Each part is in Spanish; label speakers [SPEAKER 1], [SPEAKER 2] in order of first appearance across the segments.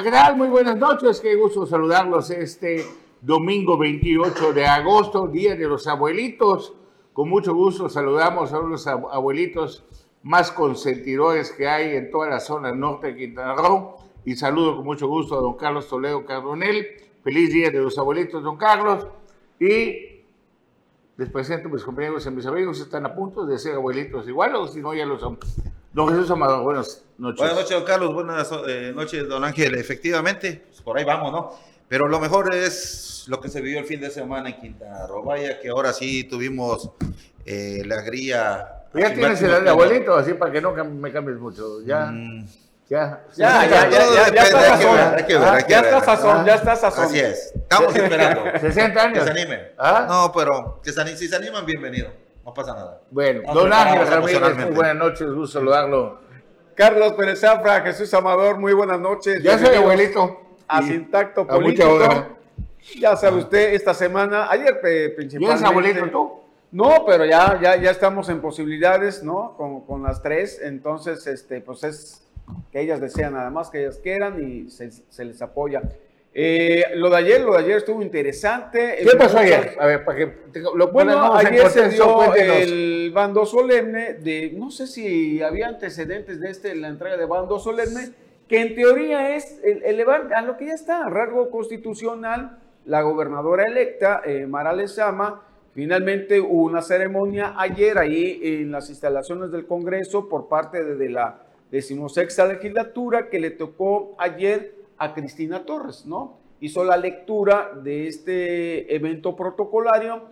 [SPEAKER 1] Hola. Muy buenas noches. Qué gusto saludarlos este domingo 28 de agosto, Día de los Abuelitos. Con mucho gusto saludamos a los abuelitos más consentidores que hay en toda la zona norte de Quintana Roo. Y saludo con mucho gusto a don Carlos Toledo Cardonel. Feliz Día de los Abuelitos, don Carlos. Y les presento a mis compañeros y a mis amigos. Están a punto de ser abuelitos igual o si no ya lo son. Don Jesús Amador, buenas noches.
[SPEAKER 2] Buenas noches, don Carlos. Buenas eh, noches, don Ángel. Efectivamente, pues, por ahí vamos, ¿no? Pero lo mejor es lo que se vivió el fin de semana en Quintana Roo. Vaya que ahora sí tuvimos eh, la gría.
[SPEAKER 1] Ya tienes el de abuelito, así para que no me cambies mucho. Ya. Mm.
[SPEAKER 3] Ya, ya, ya, ya, ya, está sazón. Ya está sazón, ya está sazón.
[SPEAKER 2] Así es. Estamos esperando.
[SPEAKER 1] 60 años.
[SPEAKER 2] Que se animen. ¿Ah? No, pero que se, si se animan, bienvenido. No pasa nada.
[SPEAKER 1] Bueno, don Ángel Ramírez, muy buenas noches, gusto saludarlo.
[SPEAKER 3] Carlos Pérez Zafra, Jesús Amador, muy buenas noches.
[SPEAKER 1] Ya soy abuelito.
[SPEAKER 3] A Sintacto Político. Ya sabe usted, esta semana, ayer principalmente. ¿Ya
[SPEAKER 1] es abuelito tú?
[SPEAKER 3] No, pero ya, ya, ya estamos en posibilidades, ¿no? Con, con, las tres, entonces, este, pues es que ellas desean nada más que ellas quieran y se, se les apoya. Eh, lo de ayer, lo de ayer estuvo interesante.
[SPEAKER 1] ¿Qué pasó ayer? A ver, para que
[SPEAKER 3] lo bueno, ayer se dio el bando solemne de, no sé si había antecedentes de este, la entrega de bando solemne, que en teoría es elevar a lo que ya está, rasgo constitucional, la gobernadora electa, eh, Mara Lezama, finalmente hubo una ceremonia ayer ahí en las instalaciones del Congreso por parte de la decimosexta legislatura que le tocó ayer a Cristina Torres, ¿no? Hizo la lectura de este evento protocolario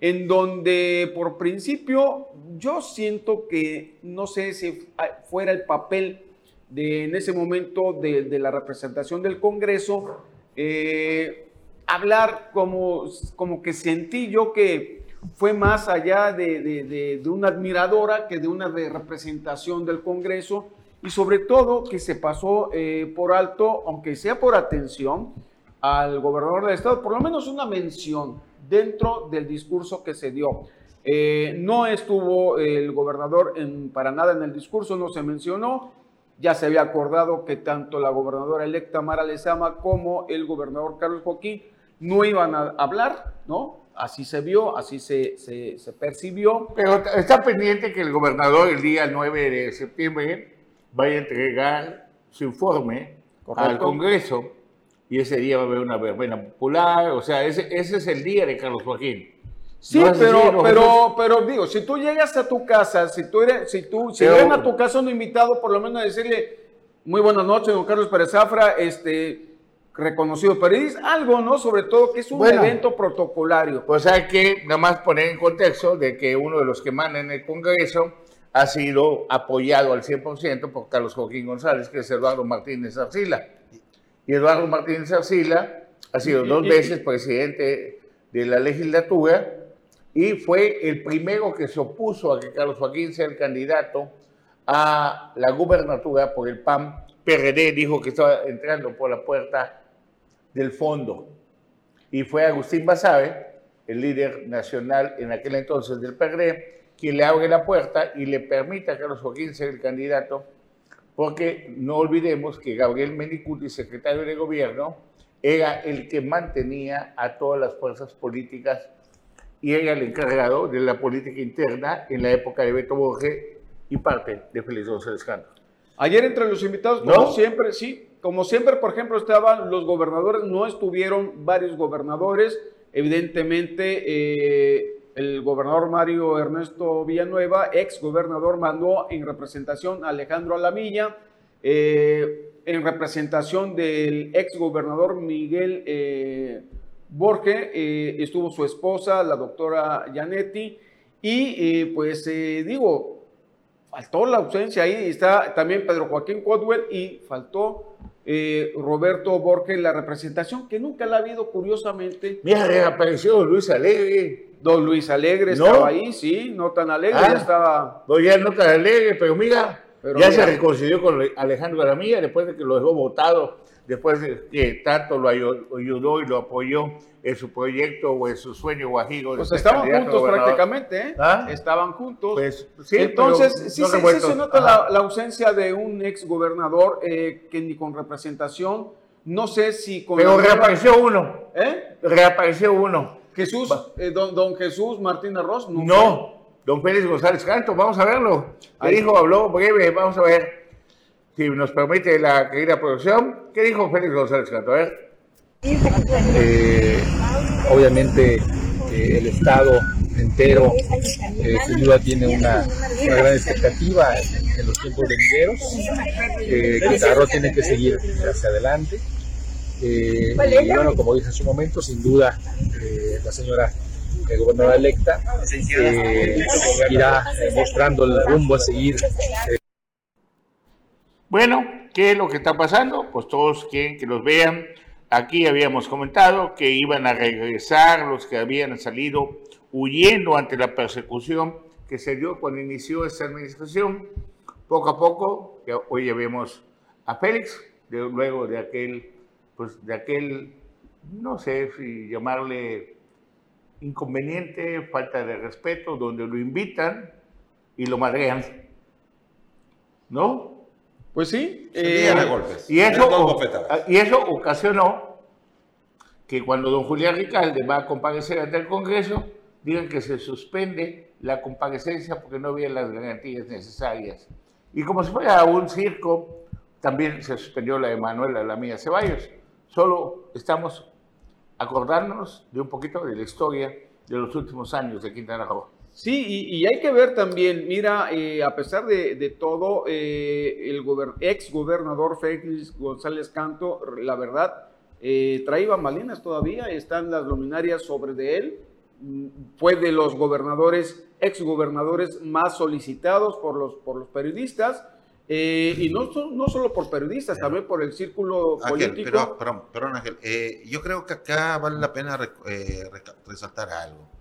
[SPEAKER 3] en donde por principio yo siento que no sé si fuera el papel de en ese momento de, la representación del Congreso, eh, hablar como, como que sentí yo que fue más allá de, de, una admiradora que de una representación del Congreso y sobre todo que se pasó eh, por alto, aunque sea por atención, al gobernador del estado, por lo menos una mención dentro del discurso que se dio. Eh, no estuvo el gobernador para nada en el discurso, no se mencionó. Ya se había acordado que tanto la gobernadora electa Mara Lezama como el gobernador Carlos Joaquín no iban a hablar, ¿no? Así se vio, así se, se, se percibió.
[SPEAKER 1] Pero está pendiente que el gobernador el día 9 de septiembre vaya a entregar su informe al Congreso y ese día va a haber una verbena popular, o sea, ese, ese es el día de Carlos Joaquín.
[SPEAKER 3] Sí, pero, pero, pero digo, si tú llegas a tu casa, si tú eres, si tú, si a tu casa un invitado, por lo menos decirle, muy buenas noches, don Carlos Pérez Zafra, este, reconocido periodista, algo, ¿no? Sobre todo que es un evento protocolario.
[SPEAKER 1] Pues hay que nada más poner en contexto de que uno de los que manda en el Congreso ha sido apoyado al 100% por Carlos Joaquín González, que es Eduardo Martínez Arcila. Y Eduardo Martínez Arcila ha sido dos veces presidente de la legislatura y fue el primero que se opuso a que Carlos Joaquín sea el candidato a la gubernatura por el PAN. PRD dijo que estaba entrando por la puerta del fondo. Y fue Agustín Basabe, el líder nacional en aquel entonces del PRD, quien le abre la puerta y le permita a Carlos Joaquín ser el candidato, porque no olvidemos que Gabriel Menicuti, secretario de gobierno, era el que mantenía a todas las fuerzas políticas y era el encargado de la política interna en la época de Beto Borges y parte de Félix González Canto.
[SPEAKER 3] Ayer entre los invitados, como siempre, sí, como siempre, por ejemplo, estaban los gobernadores, no estuvieron varios gobernadores, evidentemente eh, el gobernador Mario Ernesto Villanueva, ex gobernador, mandó en representación a Alejandro Alamilla, eh, en representación del ex gobernador Miguel eh, Borge, eh, estuvo su esposa, la doctora Janetti, y pues digo, faltó la ausencia ahí, está también Pedro Joaquín Codwell y faltó Roberto Borge, la representación que nunca la ha habido curiosamente.
[SPEAKER 1] Mira, reapareció Luis Alegre.
[SPEAKER 3] Don Luis Alegre estaba ahí, sí, no tan alegre, ya ah. estaba.
[SPEAKER 1] No, ya no tan alegre, pero mira, ya se reconcilió con Alejandro Garamilla después de que lo dejó votado después de que tanto lo ayudó y lo apoyó en su proyecto o en su sueño guajiro.
[SPEAKER 3] Pues estaban juntos prácticamente, ¿eh? ¿Ah? Estaban juntos. Pues, sí, Entonces, sí, se nota la, ausencia de un ex gobernador eh, que ni con representación, no sé si con...
[SPEAKER 1] Pero reapareció uno. ¿Eh? Reapareció uno.
[SPEAKER 3] Jesús, eh, don, don, Jesús Martín Arroz.
[SPEAKER 1] No, don Félix González Canto, vamos a verlo. ¿Qué dijo? Habló breve, vamos a ver. Si nos permite la querida producción, ¿qué dijo Félix González Canto? A ver.
[SPEAKER 4] Eh, obviamente eh, el Estado entero eh, sin duda tiene una, gran expectativa en, los tiempos venideros. Eh, Quintana tiene que seguir hacia adelante. Y bueno, como dije en su momento, sin duda la señora gobernadora electa irá mostrando el rumbo a seguir.
[SPEAKER 1] Bueno, ¿qué es lo que está pasando? Pues todos quieren que los vean Aquí habíamos comentado que iban a regresar los que habían salido huyendo ante la persecución que se dio cuando inició esta administración. Poco a poco, hoy ya vemos a Félix, luego de aquel, pues de aquel, no sé si llamarle inconveniente, falta de respeto, donde lo invitan y lo madrean. ¿No?
[SPEAKER 3] Pues sí.
[SPEAKER 1] Eh, y, eso, y eso ocasionó que cuando don Julián Ricalde va a comparecer ante el Congreso, digan que se suspende la comparecencia porque no había las garantías necesarias. Y como si fuera un circo, también se suspendió la de Manuela, la mía Ceballos. Solo estamos acordándonos de un poquito de la historia de los últimos años de Quintana Roo.
[SPEAKER 3] Sí, y, hay que ver también, mira, eh, a pesar de, todo, eh, el ex gobernador Félix González Canto, la verdad, eh, traía bambalinas todavía, están las luminarias sobre de él, mm, fue de los gobernadores, ex gobernadores más solicitados por los, por los periodistas, y no, no solo por periodistas, también por el círculo político.
[SPEAKER 2] Pero, perdón, perdón Ángel, yo creo que acá vale la pena resaltar algo.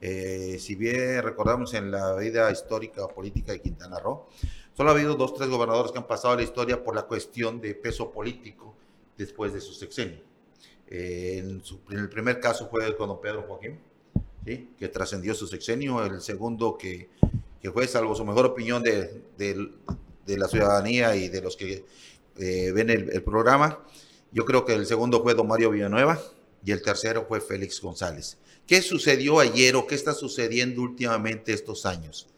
[SPEAKER 2] Eh, si bien recordamos en la vida histórica o política de Quintana Roo, solo ha habido dos, tres gobernadores que han pasado a la historia por la cuestión de peso político después de su sexenio. Eh, en, el primer caso fue con don Pedro Joaquín, ¿sí? que trascendió su sexenio. El segundo que, que, fue, salvo su mejor opinión de, de, la ciudadanía y de los que eh, ven el, el programa, yo creo que el segundo fue don Mario Villanueva y el tercero fue Félix González. ¿Qué sucedió ayer o qué está sucediendo últimamente estos años?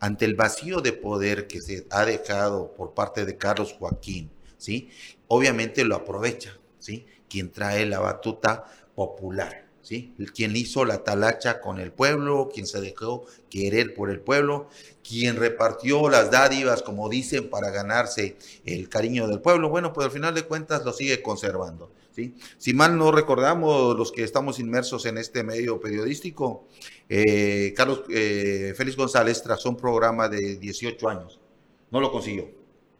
[SPEAKER 2] Ante el vacío de poder que se ha dejado por parte de Carlos Joaquín, ¿sí? Obviamente lo aprovecha, ¿sí? Quien trae la batuta popular, ¿sí? Quien hizo la talacha con el pueblo, quien se dejó querer por el pueblo, quien repartió las dádivas, como dicen, para ganarse el cariño del pueblo. Bueno, pues al final de cuentas lo sigue conservando. Si mal no recordamos, los que estamos inmersos en este medio periodístico, eh, Carlos eh, Félix González trazó un programa de 18 años. No lo consiguió,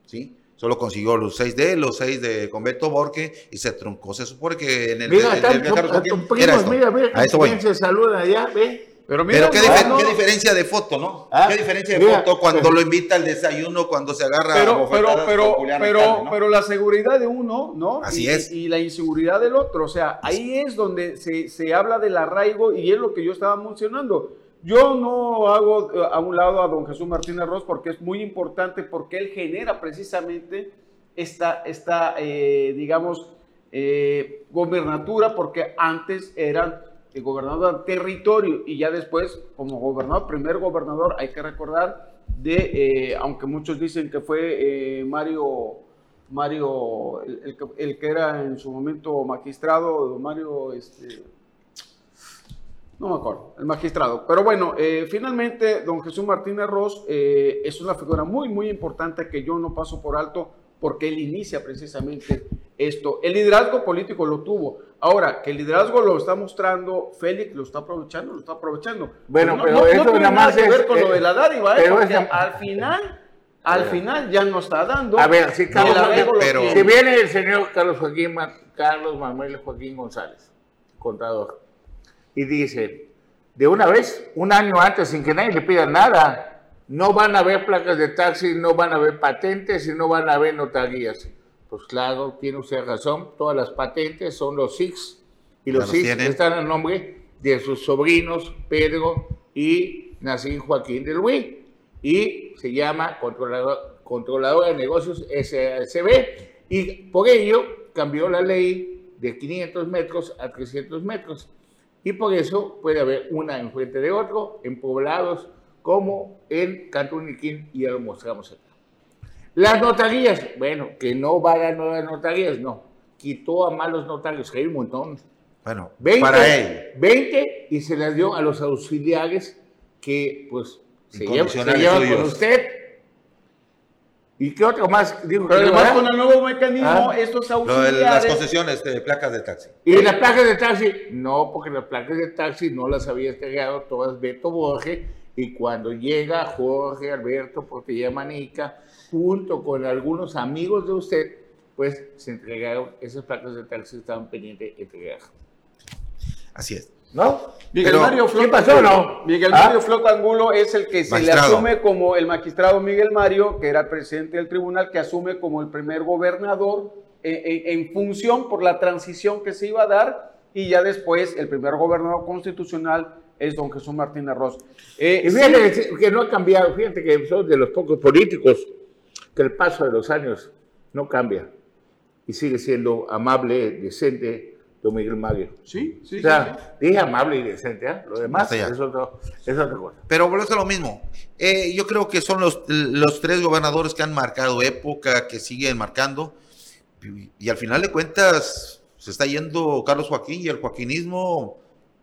[SPEAKER 2] ¿sí? Solo consiguió los seis de él, los seis de Convento Borque y se truncó. Se supone que en el,
[SPEAKER 1] mira, de, primos, mira, mira, se saluda allá, ve.
[SPEAKER 2] Pero, mira, qué, diferencia de foto, ¿no? Ah, qué diferencia de foto cuando lo invita al desayuno, cuando se agarra
[SPEAKER 3] pero, pero, pero, pero, pero la seguridad de uno, ¿no?
[SPEAKER 2] Así
[SPEAKER 3] y,
[SPEAKER 2] es.
[SPEAKER 3] Y la inseguridad del otro. O sea, ahí es donde se, se habla del arraigo y es lo que yo estaba mencionando. Yo no hago eh, a un lado a don Jesús Martínez Ross porque es muy importante, porque él genera precisamente esta, esta eh, digamos, eh, gobernatura, porque antes eran el gobernador del territorio y ya después como gobernador, primer gobernador, hay que recordar de, aunque muchos dicen que fue Mario, Mario el, que era en su momento magistrado, Mario, este, no me acuerdo, el magistrado. Pero bueno, eh, finalmente don Jesús Martínez Ross es una figura muy, muy importante que yo no paso por alto porque él inicia precisamente esto. El liderazgo político lo tuvo. Ahora, que el liderazgo lo está mostrando, Félix lo está aprovechando, lo está aprovechando.
[SPEAKER 1] Bueno, pero, no, eso tiene nada
[SPEAKER 3] que ver con lo de la dádiva, ¿eh? porque al final, al final ya no está dando.
[SPEAKER 1] A ver, si, si viene el señor Carlos Joaquín, Carlos Manuel Joaquín González, contador, y dice, de una vez, un año antes, sin que nadie le pida nada, no van a haber placas de taxi, no van a haber patentes y no van a haber notarías Pues claro, tiene usted razón. Todas las patentes son los SIX. Y los SIX están a nombre de sus sobrinos Pedro y Nacín Joaquín del Luis. Y se llama controlador, controladora de negocios SACB. Y por ello cambió la ley de 500 metros a 300 metros. Y por eso puede haber una enfrente de otro en poblados como en Cantuniquín, y ya lo mostramos acá. Las notarías, bueno, que no va a nuevas notarías, no. Quitó a malos notarios, que hay un montón.
[SPEAKER 2] Bueno, 20, para él.
[SPEAKER 1] 20 y se las dio a los auxiliares que, pues, se llevan, con usted. ¿Y qué otro más?
[SPEAKER 3] Dijo Pero además con el nuevo mecanismo, ah. estos auxiliares...
[SPEAKER 2] de las concesiones de placas de taxi.
[SPEAKER 1] ¿Y las placas de taxi? No, porque las placas de taxi no las había entregado todas Beto Borges y cuando llega Jorge Alberto Portilla Manica, junto con algunos amigos de usted, pues se entregaron esas placas de taxi que estaban pendientes de entregar.
[SPEAKER 2] Así es.
[SPEAKER 1] ¿No?
[SPEAKER 3] Miguel Mario ¿Qué pasó, no? Miguel ¿Ah? Mario Flota Angulo es el que se le asume como el magistrado Miguel Mario, que era el presidente del tribunal, que asume como el primer gobernador en, en función por la transición que se iba a dar y ya después el primer gobernador constitucional es don Jesús Martín Arroz.
[SPEAKER 1] Eh, y fíjate que no ha cambiado, fíjate que son de los pocos políticos que el paso de los años no cambia y sigue siendo amable, decente, don Miguel Mario.
[SPEAKER 3] Sí, sí.
[SPEAKER 1] O sea, dije amable y decente, ¿eh? lo demás es, otro, es, otra cosa.
[SPEAKER 2] Pero eso es lo mismo. Eh, yo creo que son los, los tres gobernadores que han marcado época, que siguen marcando, y, y al final de cuentas se está yendo Carlos Joaquín y el joaquinismo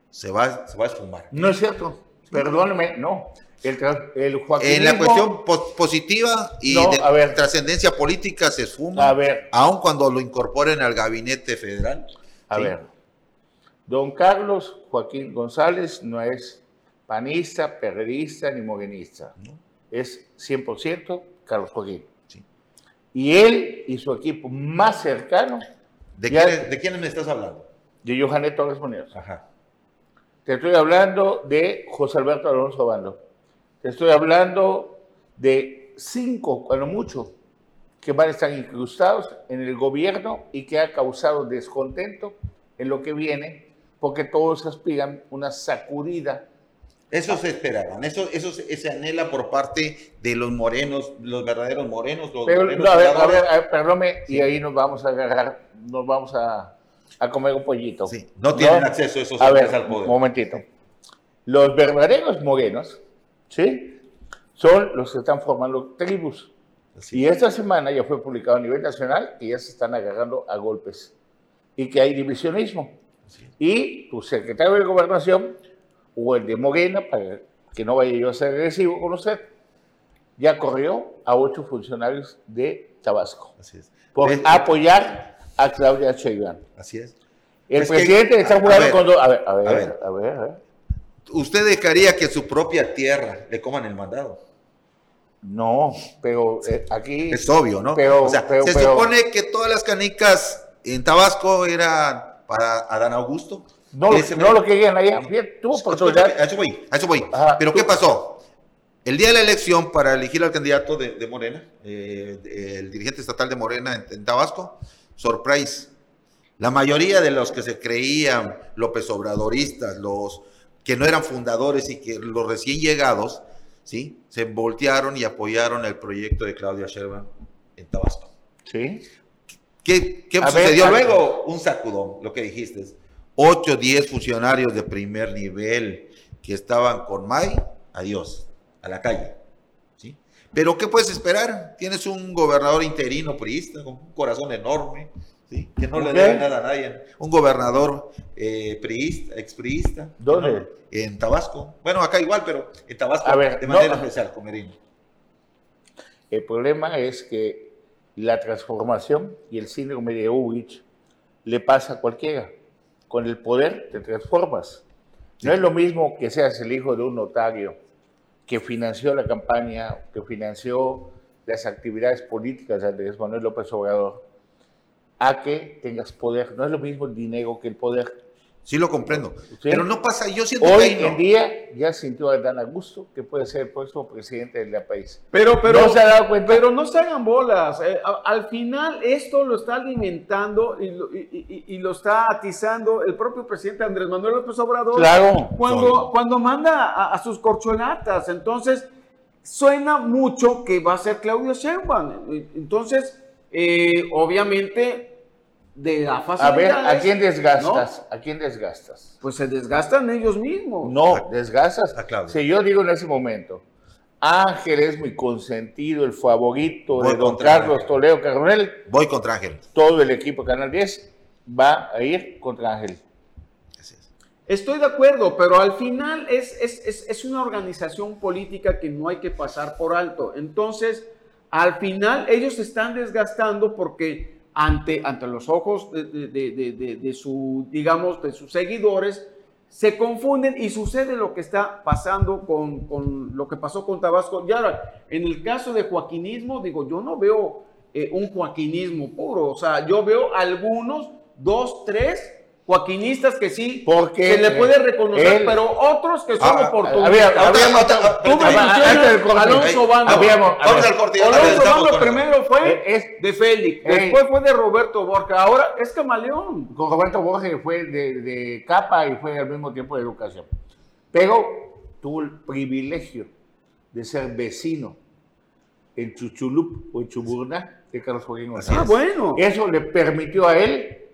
[SPEAKER 2] se va, se va a esfumar.
[SPEAKER 1] No es cierto, perdóneme, no. El, el
[SPEAKER 2] en la cuestión positiva y de trascendencia política se esfuma, a ver, aun cuando lo incorporen al gabinete federal.
[SPEAKER 1] A ver, don Carlos Joaquín González no es panista, perredista ni morenista. Es 100% Carlos Joaquín. Sí. Y él y su equipo más cercano.
[SPEAKER 2] ¿De, quién, ¿de quiénes me estás hablando?
[SPEAKER 1] De Johanet Torres Muñoz. Ajá. Te estoy hablando de José Alberto Alonso Bando. Te estoy hablando de cinco, cuando mucho, que van a estar incrustados en el gobierno y que ha causado descontento en lo que viene, porque todos aspiran una sacudida.
[SPEAKER 2] Eso se esperaban, eso, eso se, anhela por parte de los morenos, los verdaderos morenos. Los
[SPEAKER 1] Pero, a ver, a ver, perdónme, y ahí nos vamos a agarrar, nos vamos a a comer un pollito.
[SPEAKER 2] Sí, no tienen acceso a esos
[SPEAKER 1] a ver, al poder. Un momentito. Los verdaderos morenos, ¿sí? Son los que están formando tribus. Y esta semana ya fue publicado a nivel nacional que ya se están agarrando a golpes y que hay divisionismo. Y tu secretario de gobernación o el de Morena, para que no vaya yo a ser agresivo con usted, ya corrió a ocho funcionarios de Tabasco Así es. por apoyar a Claudia Sheinbaum.
[SPEAKER 2] Así es.
[SPEAKER 1] El presidente está jugando con dos... A ver, a ver, a ver, a ver,
[SPEAKER 2] ¿Usted dejaría que su propia tierra le coman el mandado?
[SPEAKER 1] No, pero eh, aquí...
[SPEAKER 2] Es obvio, ¿no? Pero, o sea, se supone que todas las canicas en Tabasco eran para Adán Augusto.
[SPEAKER 1] No, no lo querían allá. Tuvo
[SPEAKER 2] oportunidad. A eso voy, a eso voy. pero ¿qué pasó? El día de la elección para elegir al candidato de, Morena, eh, el dirigente estatal de Morena en Tabasco, surprise. La mayoría de los que se creían López Obradoristas, los que no eran fundadores y que los recién llegados, ¿sí? Se voltearon y apoyaron el proyecto de Claudia Sheinbaum en Tabasco.
[SPEAKER 1] ¿Sí?
[SPEAKER 2] ¿Qué, qué sucedió luego? Un sacudón, lo que dijiste. Ocho, diez funcionarios de primer nivel que estaban con May, adiós, a la calle. Pero ¿qué puedes esperar? Tienes un gobernador interino priista con un corazón enorme, ¿sí? que no le debe nada a nadie. Un gobernador eh, priista, expriista.
[SPEAKER 1] ¿Dónde?
[SPEAKER 2] en Tabasco. Bueno, acá igual, pero en Tabasco de manera especial, Comerino.
[SPEAKER 1] El problema es que la transformación y el síndrome de Uwich le pasa a cualquiera. Con el poder te transformas. No es lo mismo que seas el hijo de un notario que financió la campaña, que financió las actividades políticas de Andrés Manuel López Obrador, a que tengas poder. No es lo mismo el dinero que el poder.
[SPEAKER 2] Sí lo comprendo. Pero no pasa, yo siento
[SPEAKER 1] Hoy que en día ya sintió a Dan Augusto que puede ser el próximo presidente del país.
[SPEAKER 3] Pero, pero, no se ha dado cuenta. Pero no se hagan bolas. Eh, al final esto lo está alimentando y lo, y, lo, está atizando el propio presidente Andrés Manuel López Obrador.
[SPEAKER 1] Claro.
[SPEAKER 3] Cuando, cuando manda a, sus corcholatas. Entonces, suena mucho que va a ser Claudio Sheinbaum. Entonces, eh, obviamente de la
[SPEAKER 1] A ver, ¿a quién desgastas? ¿A quién desgastas?
[SPEAKER 3] Pues se desgastan ellos mismos.
[SPEAKER 1] No, desgastas. Si yo digo en ese momento, Ángel es mi consentido, el favorito de don Carlos Toledo Carnel.
[SPEAKER 2] Voy contra Ángel.
[SPEAKER 1] Todo el equipo Canal 10 va a ir contra Ángel.
[SPEAKER 3] Estoy de acuerdo, pero al final es, es, es una organización política que no hay que pasar por alto. Entonces, al final ellos se están desgastando porque ante, ante los ojos de, de, de, su, digamos, de sus seguidores, se confunden y sucede lo que está pasando con, con, lo que pasó con Tabasco. Y ahora, en el caso de joaquinismo, digo, yo no veo eh, un joaquinismo puro, o sea, yo veo algunos, dos, tres, joaquinistas que sí
[SPEAKER 1] Porque
[SPEAKER 3] se le puede reconocer, pero otros que son
[SPEAKER 1] ah,
[SPEAKER 3] oportunistas. Alonso Bando. Alonso Bando primero fue eh, de Félix, eh, después fue de Roberto Borja, ahora es camaleón.
[SPEAKER 1] Con Roberto Borja fue de, de capa y fue al mismo tiempo de educación. Pero tuvo el privilegio de ser vecino en Chuchulup o en Chuburna de Carlos Joaquín González.
[SPEAKER 3] Ah, bueno.
[SPEAKER 1] Eso le permitió a él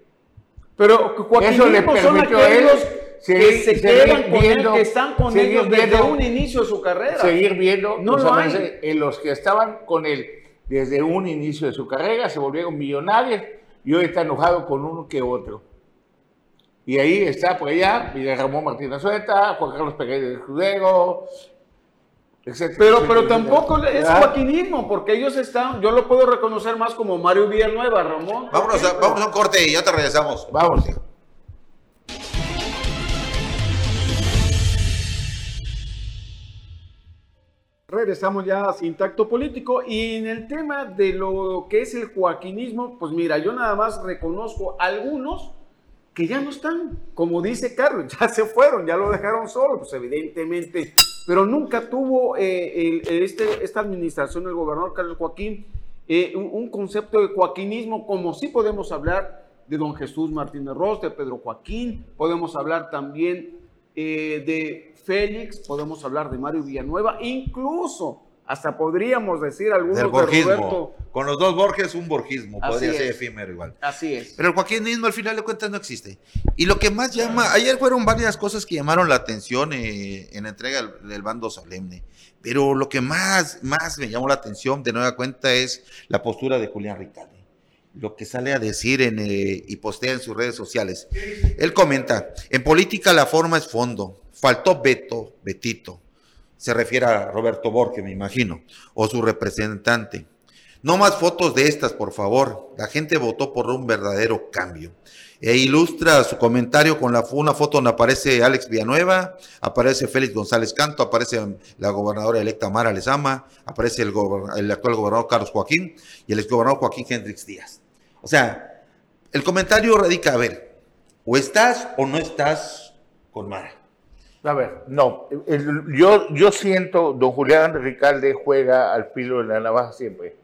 [SPEAKER 3] pero Eso le permitió a ellos que se quedan con él, que están con ellos desde un inicio de su carrera.
[SPEAKER 1] Seguir viendo, no lo hay. en los que estaban con él desde un inicio de su carrera, se volvieron millonarios y hoy está enojado con uno que otro. Y ahí está por allá Miguel Ramón Martínez Sueta, Juan Carlos Pereira de Judego,
[SPEAKER 3] pero, pero tampoco es joaquinismo, porque ellos están, yo lo puedo reconocer más como Mario Villanueva, Ramón.
[SPEAKER 2] Vámonos a, vámonos a un corte y ya te regresamos. Vamos.
[SPEAKER 3] Regresamos ya a Sin Tacto Político y en el tema de lo que es el joaquinismo, pues mira, yo nada más reconozco algunos que ya no están, como dice Carlos, ya se fueron, ya lo dejaron solo, pues evidentemente. Pero nunca tuvo eh, este, esta administración, el gobernador Carlos Joaquín, eh, un, concepto de joaquinismo, como sí podemos hablar de don Jesús Martínez Ross, de Pedro Joaquín, podemos hablar también eh, de Félix, podemos hablar de Mario Villanueva, incluso hasta podríamos decir algunos de
[SPEAKER 2] Roberto. Con los dos Borges, un borgismo, podría ser efímero igual.
[SPEAKER 3] Así es.
[SPEAKER 2] Pero el joaquinismo al final de cuentas no existe. Y lo que más llama, ayer fueron varias cosas que llamaron la atención eh, en la entrega del, bando solemne. Pero lo que más, más me llamó la atención de nueva cuenta es la postura de Julián Ricalde. Lo que sale a decir en, eh, y postea en sus redes sociales. Él comenta, en política la forma es fondo. Faltó Beto, Betito se refiere a Roberto Borges, me imagino, o su representante. No más fotos de estas, por favor. La gente votó por un verdadero cambio. E ilustra su comentario con la, una foto donde aparece Alex Villanueva, aparece Félix González Canto, aparece la gobernadora electa Mara Lezama, aparece el, actual gobernador Carlos Joaquín y el exgobernador Joaquín Hendrix Díaz. O sea, el comentario radica, a ver, o estás o no estás con Mara.
[SPEAKER 1] A ver, no. yo, yo siento, don Julián Ricalde juega al filo de la navaja siempre.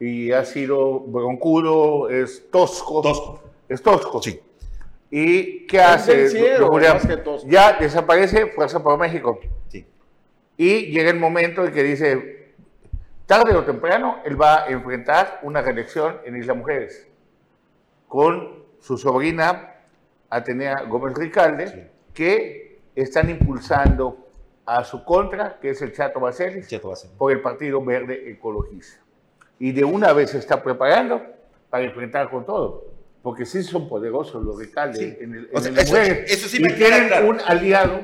[SPEAKER 1] Y ha sido broncudo, es tosco.
[SPEAKER 2] Tosco.
[SPEAKER 1] Es tosco.
[SPEAKER 2] Sí.
[SPEAKER 1] ¿Y qué hace? don Julián? Ya desaparece Fuerza por México.
[SPEAKER 2] Sí.
[SPEAKER 1] Y llega el momento en que dice, tarde o temprano, él va a enfrentar una reelección en Isla Mujeres con su sobrina Atenea Gómez Ricalde, que están impulsando a su contra, que es el Chato Bacelis, por el Partido Verde Ecologista. Y de una vez se está preparando para enfrentar con todo, porque sí son poderosos los alcaldes en el, en
[SPEAKER 2] eso, sí
[SPEAKER 1] y tienen un aliado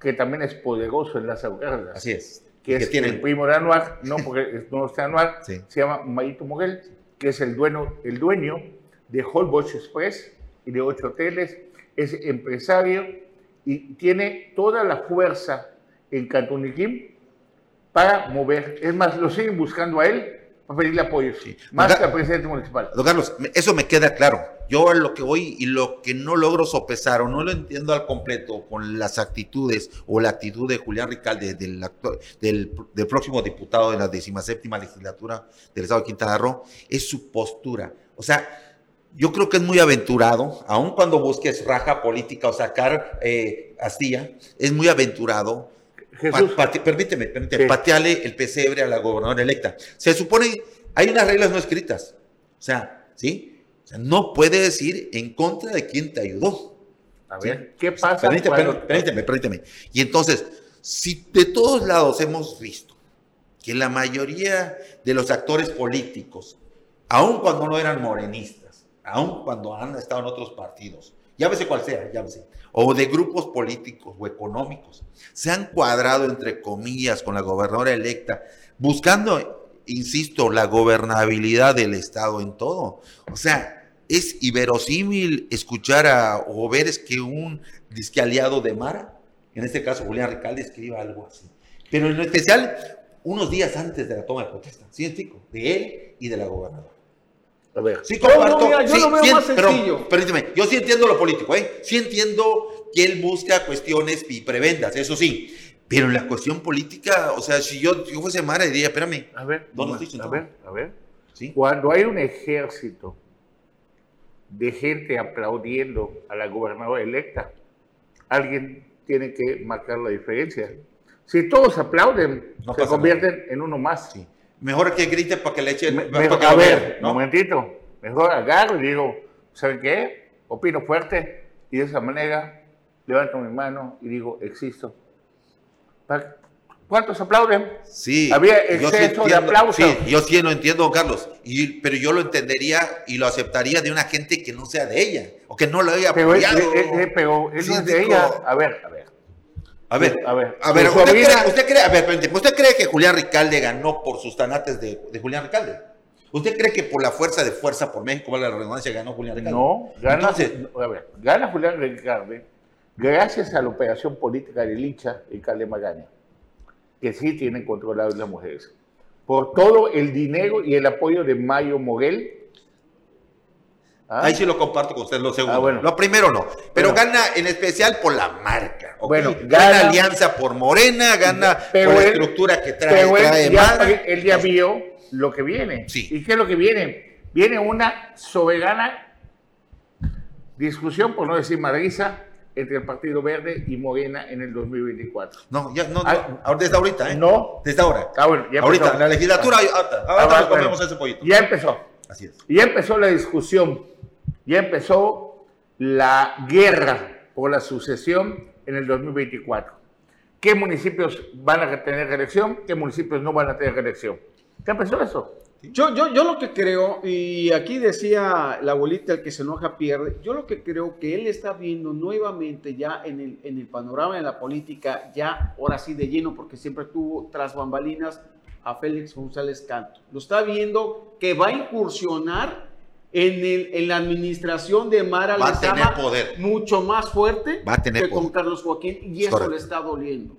[SPEAKER 1] que también es poderoso en las autoridades.
[SPEAKER 2] Así es.
[SPEAKER 1] Que, es el primo de Anuar, no porque no está Anuar, se llama Mayito Moguel, que es el dueño, el dueño de Holbox Express y de ocho hoteles, es empresario y tiene toda la fuerza en Cantuniquín para mover. Es más, lo siguen buscando a él para pedirle apoyo, sí. más que al presidente municipal.
[SPEAKER 2] Don Carlos, eso me queda claro. Yo lo que voy y lo que no logro sopesar o no lo entiendo al completo con las actitudes o la actitud de Julián Ricalde, del, del, del próximo diputado de la decimaséptima legislatura del Estado de Quintana Roo, es su postura. O sea, yo creo que es muy aventurado, aun cuando busques raja política o sacar eh, astilla, es muy aventurado Jesús. permíteme, permíteme, pateale el pesebre a la gobernadora electa. Se supone, hay unas reglas no escritas. O sea, ¿sí? O sea, no puede decir en contra de quien te ayudó.
[SPEAKER 1] A ver, ¿qué pasa?
[SPEAKER 2] Permíteme, permíteme, Y entonces, si de todos lados hemos visto que la mayoría de los actores políticos, aun cuando no eran morenistas, aun cuando han estado en otros partidos, llámese cual sea, llámese, o de grupos políticos o económicos, se han cuadrado, entre comillas, con la gobernadora electa, buscando, insisto, la gobernabilidad del Estado en todo. O sea, es inverosímil escuchar a, o ver es que un disque aliado de Mara, en este caso Julián Ricalde, escriba algo así. Pero en especial, unos días antes de la toma de protesta, ¿sí, De él y de la gobernadora.
[SPEAKER 1] A ver.
[SPEAKER 3] Sí, comparto. Yo, lo veo más sencillo.
[SPEAKER 2] permíteme, yo sí entiendo lo político, ¿eh? Sí entiendo que él busca cuestiones y prebendas, eso sí. Pero en la cuestión política, o sea, si yo, yo fuese Mara, diría, espérame.
[SPEAKER 1] A ver, ¿dónde estoy A ver, a ver. ¿Sí? Cuando hay un ejército de gente aplaudiendo a la gobernadora electa, alguien tiene que marcar la diferencia. Si todos aplauden, se convierten en uno más. Sí.
[SPEAKER 2] Mejor que grite para que le echen.
[SPEAKER 1] a ver, un momentito. Mejor agarro y digo, ¿saben qué? Opino fuerte y de esa manera levanto mi mano y digo, existo. ¿Cuántos aplauden?
[SPEAKER 2] Sí.
[SPEAKER 1] Había exceso de aplausos.
[SPEAKER 2] Sí, yo sí lo entiendo, Carlos. Y, pero yo lo entendería y lo aceptaría de una gente que no sea de ella o que no lo haya apoyado.
[SPEAKER 1] Pero, él no es de ella. A ver, a ver.
[SPEAKER 2] A ver, a ver, a ver ¿usted, cree, usted, cree, a ver, ¿usted cree que Julián Ricalde ganó por sus tanates de, de, Julián Ricalde? ¿Usted cree que por la fuerza de fuerza por México, vale la redundancia, ganó Julián Ricalde?
[SPEAKER 1] No, gana, a ver, gana Julián Ricalde gracias a la operación política de Licha y Calde Magaña, que sí tienen controlado las mujeres. Por todo el dinero y el apoyo de Mayo Moguel,
[SPEAKER 2] ¿Ah? Ahí sí lo comparto con usted, lo segundo. Ah, bueno. Lo primero no. Pero gana en especial por la marca. Bueno, gana, alianza por Morena, gana por la estructura que trae, pero
[SPEAKER 1] él, ya, él ya vio lo que viene. Sí. ¿Y qué es lo que viene? Viene una soberana discusión, por no decir madriza, entre el Partido Verde y Morena en el 2024.
[SPEAKER 2] No, ya no, ah, desde ahorita, ¿eh?
[SPEAKER 1] No.
[SPEAKER 2] Desde ahora.
[SPEAKER 1] Ah, bueno,
[SPEAKER 2] ya ahorita, la legislatura, ahorita, ahorita comemos ese pollito.
[SPEAKER 1] Ya empezó. Así es. Ya empezó la discusión ya empezó la guerra por la sucesión en el 2024. ¿Qué municipios van a tener elección? ¿Qué municipios no van a tener elección? ¿Qué empezó eso?
[SPEAKER 3] Yo, yo, yo lo que creo, y aquí decía la abuelita, el que se enoja pierde, yo lo que creo que él está viendo nuevamente ya en el, en el panorama de la política, ya ahora sí de lleno, porque siempre tuvo tras bambalinas a Félix González Canto. Lo está viendo que va a incursionar en, el, en la administración de Mara
[SPEAKER 2] va a tener poder.
[SPEAKER 3] mucho más fuerte
[SPEAKER 2] va a tener
[SPEAKER 3] que con Carlos Joaquín y eso le está doliendo.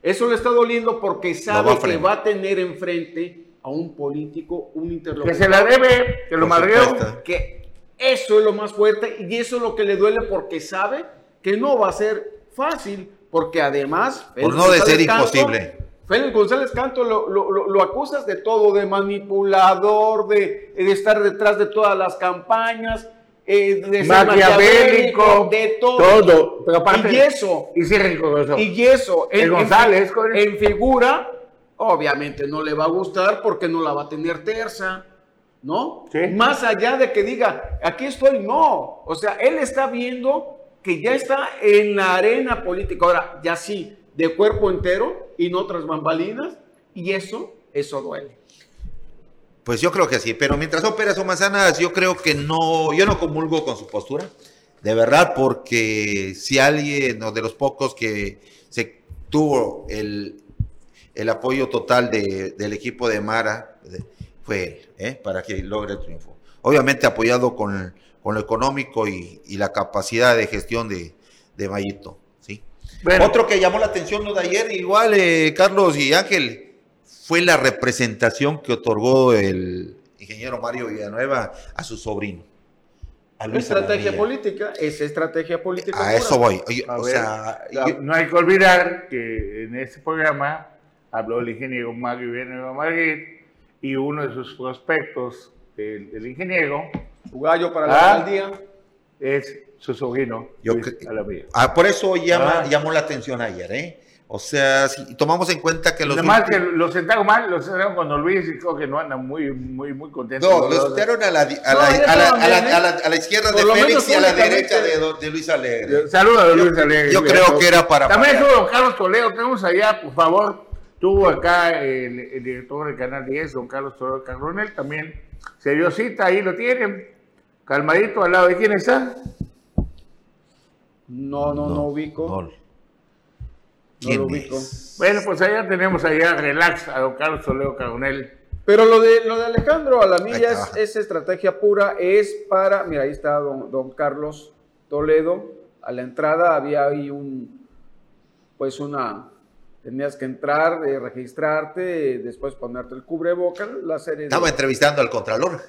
[SPEAKER 3] Eso le está doliendo porque sabe que va a tener enfrente a un político, un interlocutor.
[SPEAKER 1] Que se la debe, que lo madrió.
[SPEAKER 3] Que eso es lo más fuerte y eso es lo que le duele porque sabe que no va a ser fácil, porque además...
[SPEAKER 2] Por no de ser imposible
[SPEAKER 3] Félix González Canto lo, acusas de todo, de manipulador, de, estar detrás de todas las campañas, eh, de
[SPEAKER 1] maquiavélico,
[SPEAKER 3] de todo.
[SPEAKER 1] todo.
[SPEAKER 3] Pero y eso,
[SPEAKER 1] y, sí, eso.
[SPEAKER 3] y eso, en, González, en, figura, obviamente no le va a gustar porque no la va a tener terza. ¿No? Más allá de que diga, aquí estoy, no. O sea, él está viendo que ya está en la arena política. Ahora, ya sí, de cuerpo entero y no otras bambalinas, y eso, eso duele.
[SPEAKER 2] Pues yo creo que sí, pero mientras son peras o manzanas, yo creo que no, yo no comulgo con su postura, de verdad, porque si alguien, de los pocos que se tuvo el, el apoyo total del equipo de Mara, fue él, ¿eh? para que logre el triunfo. Obviamente apoyado con, con lo económico y, y, la capacidad de gestión de, de Mayito. Otro que llamó la atención lo de ayer, igual, eh, Carlos y Ángel, fue la representación que otorgó el ingeniero Mario Villanueva a su sobrino.
[SPEAKER 3] estrategia política, es estrategia política.
[SPEAKER 2] A eso voy.
[SPEAKER 1] no hay que olvidar que en este programa habló el ingeniero Mario Villanueva Madrid y uno de sus prospectos, el, ingeniero.
[SPEAKER 3] Su gallo para la ah, alcaldía.
[SPEAKER 1] Es su sobrino. Yo,
[SPEAKER 2] ah, por eso llama, ah. llamó la atención ayer, ¿eh? O sea, si tomamos en cuenta que los.
[SPEAKER 1] Además, que lo sentaron mal, lo sentaron con Luis y creo que no andan muy, muy, muy contentos.
[SPEAKER 2] No, lo sentaron a la, a, izquierda de Félix y a la derecha de, de, Luis Alegre.
[SPEAKER 1] Saludos a Luis Alegre.
[SPEAKER 2] Yo creo que era para.
[SPEAKER 1] También estuvo don Carlos Toledo, tenemos allá, por favor. Tuvo acá el, el, director del Canal 10, don Carlos Toledo Carronel, también se dio cita, ahí lo tienen, calmadito al lado de quién está.
[SPEAKER 3] No, no, no, ubico.
[SPEAKER 1] Bueno, pues allá tenemos allá relax a don Carlos Toledo Caronel.
[SPEAKER 3] Pero lo de, lo de Alejandro Alamilla es, es, estrategia pura, es para, mira, ahí está don, don Carlos Toledo, a la entrada había ahí un, pues una, tenías que entrar, eh, registrarte, después ponerte el cubreboca, la serie.
[SPEAKER 2] Estaba entrevistando al Contralor.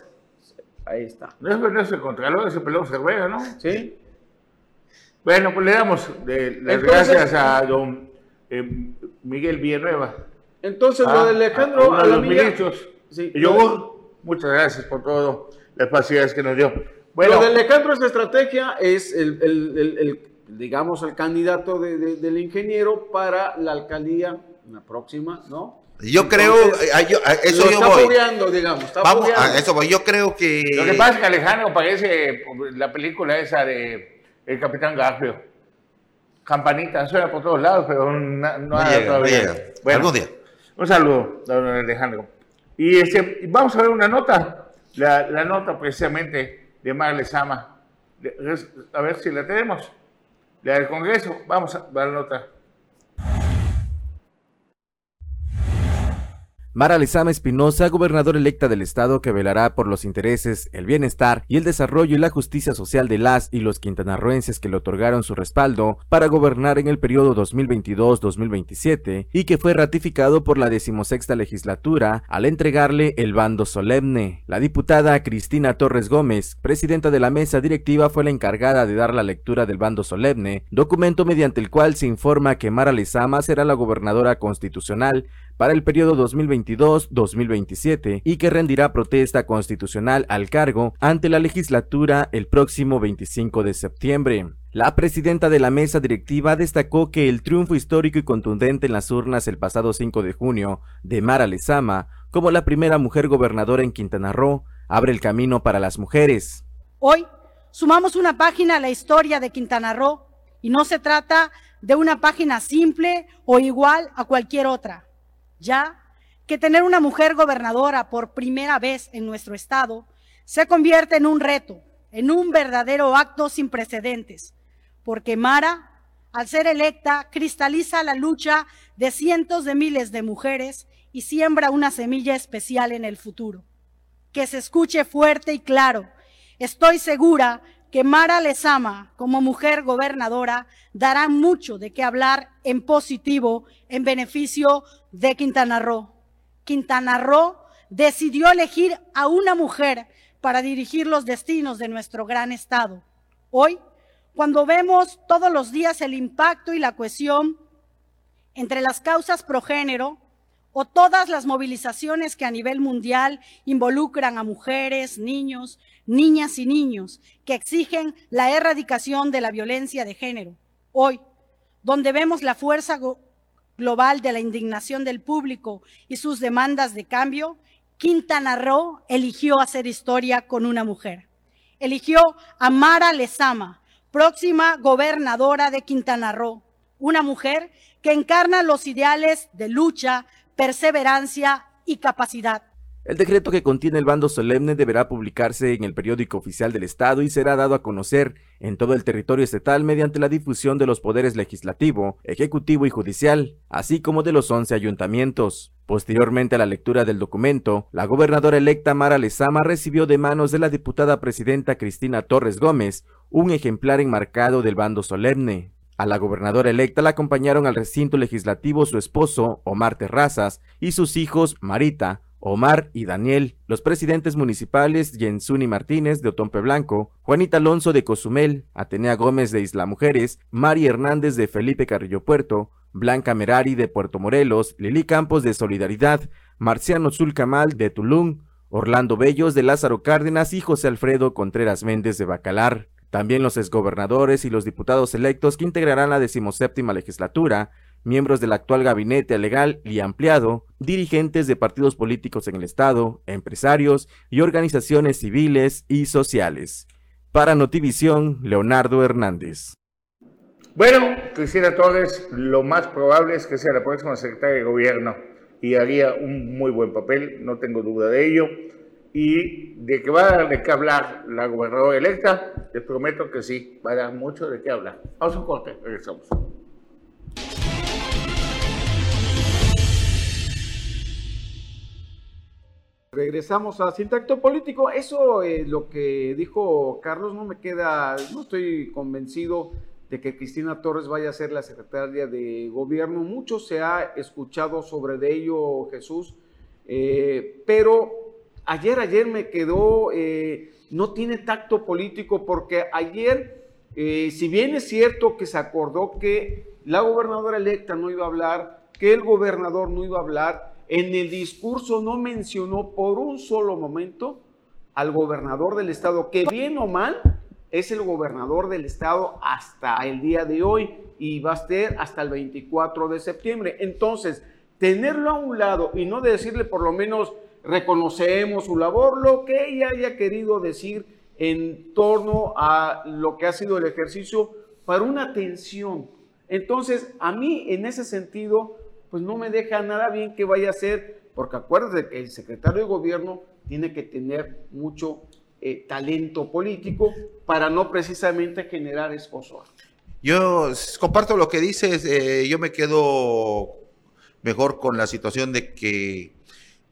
[SPEAKER 3] Ahí está.
[SPEAKER 1] No es, no es el Contralor, es el pelón Cervera, ¿no?
[SPEAKER 3] Sí.
[SPEAKER 1] Bueno, pues le damos las gracias a don eh, Miguel Villanueva.
[SPEAKER 3] Entonces, lo de ah, Alejandro
[SPEAKER 1] a, los ministros. Sí, yo, muchas gracias por todo las facilidades que nos dio.
[SPEAKER 3] Bueno, lo de Alejandro, esa estrategia es el, el, el, digamos, el candidato de, del ingeniero para la alcaldía, la próxima, ¿no?
[SPEAKER 2] Yo creo, eso yo
[SPEAKER 3] está voy. digamos, está
[SPEAKER 2] Vamos, a eso voy. Yo creo que.
[SPEAKER 1] Lo que pasa es que Alejandro parece la película esa de El Capitán Garfio campanita, suena por todos lados, pero no, no,
[SPEAKER 2] llega, Bueno, Algún día.
[SPEAKER 1] Un saludo, don Alejandro. Y este, vamos a ver una nota, la, la nota precisamente de Marle Sama. A ver si la tenemos. La del Congreso, vamos a ver la nota.
[SPEAKER 5] Mara Lezama Espinosa, gobernadora electa del estado que velará por los intereses, el bienestar y el desarrollo y la justicia social de las y los quintanarroenses que le otorgaron su respaldo para gobernar en el periodo 2022-2027 y que fue ratificado por la decimosexta legislatura al entregarle el bando solemne. La diputada Cristina Torres Gómez, presidenta de la mesa directiva, fue la encargada de dar la lectura del bando solemne, documento mediante el cual se informa que Mara Lezama será la gobernadora constitucional para el periodo 2022-2027 y que rendirá protesta constitucional al cargo ante la legislatura el próximo 25 de septiembre. La presidenta de la mesa directiva destacó que el triunfo histórico y contundente en las urnas el pasado 5 de junio de Mara Lezama como la primera mujer gobernadora en Quintana Roo abre el camino para las mujeres.
[SPEAKER 6] Hoy sumamos una página a la historia de Quintana Roo y no se trata de una página simple o igual a cualquier otra ya que tener una mujer gobernadora por primera vez en nuestro estado se convierte en un reto, en un verdadero acto sin precedentes, porque Mara, al ser electa, cristaliza la lucha de cientos de miles de mujeres y siembra una semilla especial en el futuro. Que se escuche fuerte y claro. Estoy segura que Mara Lezama, como mujer gobernadora, dará mucho de qué hablar en positivo en beneficio de Quintana Roo. Quintana Roo decidió elegir a una mujer para dirigir los destinos de nuestro gran estado. Hoy, cuando vemos todos los días el impacto y la cohesión entre las causas progénero, o todas las movilizaciones que a nivel mundial involucran a mujeres, niños, niñas y niños, que exigen la erradicación de la violencia de género. Hoy, donde vemos la fuerza global de la indignación del público y sus demandas de cambio, Quintana Roo eligió hacer historia con una mujer. Eligió a Mara Lezama, próxima gobernadora de Quintana Roo, una mujer que encarna los ideales de lucha, perseverancia y capacidad.
[SPEAKER 5] El decreto que contiene el bando solemne deberá publicarse en el periódico oficial del Estado y será dado a conocer en todo el territorio estatal mediante la difusión de los poderes legislativo, ejecutivo y judicial, así como de los 11 ayuntamientos. Posteriormente a la lectura del documento, la gobernadora electa Mara Lezama recibió de manos de la diputada presidenta Cristina Torres Gómez un ejemplar enmarcado del bando solemne. A la gobernadora electa la acompañaron al recinto legislativo su esposo, Omar Terrazas, y sus hijos, Marita, Omar y Daniel, los presidentes municipales Jensuni Martínez de Otompe Blanco, Juanita Alonso de Cozumel, Atenea Gómez de Isla Mujeres, Mari Hernández de Felipe Carrillo Puerto, Blanca Merari de Puerto Morelos, Lili Campos de Solidaridad, Marciano Zulcamal de Tulum, Orlando Bellos de Lázaro Cárdenas y José Alfredo Contreras Méndez de Bacalar. También los exgobernadores y los diputados electos que integrarán la decimoséptima legislatura miembros del actual gabinete legal y ampliado, dirigentes de partidos políticos en el Estado, empresarios y organizaciones civiles y sociales. Para Notivisión, Leonardo Hernández.
[SPEAKER 1] Bueno, Cristina Torres, lo más probable es que sea la próxima secretaria de gobierno y haría un muy buen papel, no tengo duda de ello. Y de que va a dar de qué hablar la gobernadora electa, les prometo que sí, va a dar mucho de qué hablar. Vamos a un corte, regresamos.
[SPEAKER 3] Regresamos a Sintacto Político. Eso, es eh, lo que dijo Carlos, no me queda, no estoy convencido de que Cristina Torres vaya a ser la secretaria de gobierno. Mucho se ha escuchado sobre ello, Jesús, eh, pero ayer, ayer me quedó, eh, no tiene tacto político porque ayer, si bien es cierto que se acordó que la gobernadora electa no iba a hablar, que el gobernador no iba a hablar, en el discurso no mencionó por un solo momento al gobernador del estado, que bien o mal es el gobernador del estado hasta el día de hoy y va a ser hasta el 24 de septiembre. Entonces, tenerlo a un lado y no decirle por lo menos reconocemos su labor, lo que ella haya querido decir en torno a lo que ha sido el ejercicio para una atención. Entonces, a mí en ese sentido, pues no me deja nada bien que vaya a ser, porque acuérdate que el secretario de gobierno tiene que tener mucho eh, talento político para no precisamente generar esposo.
[SPEAKER 2] Yo comparto lo que dices, eh, yo me quedo mejor con la situación de que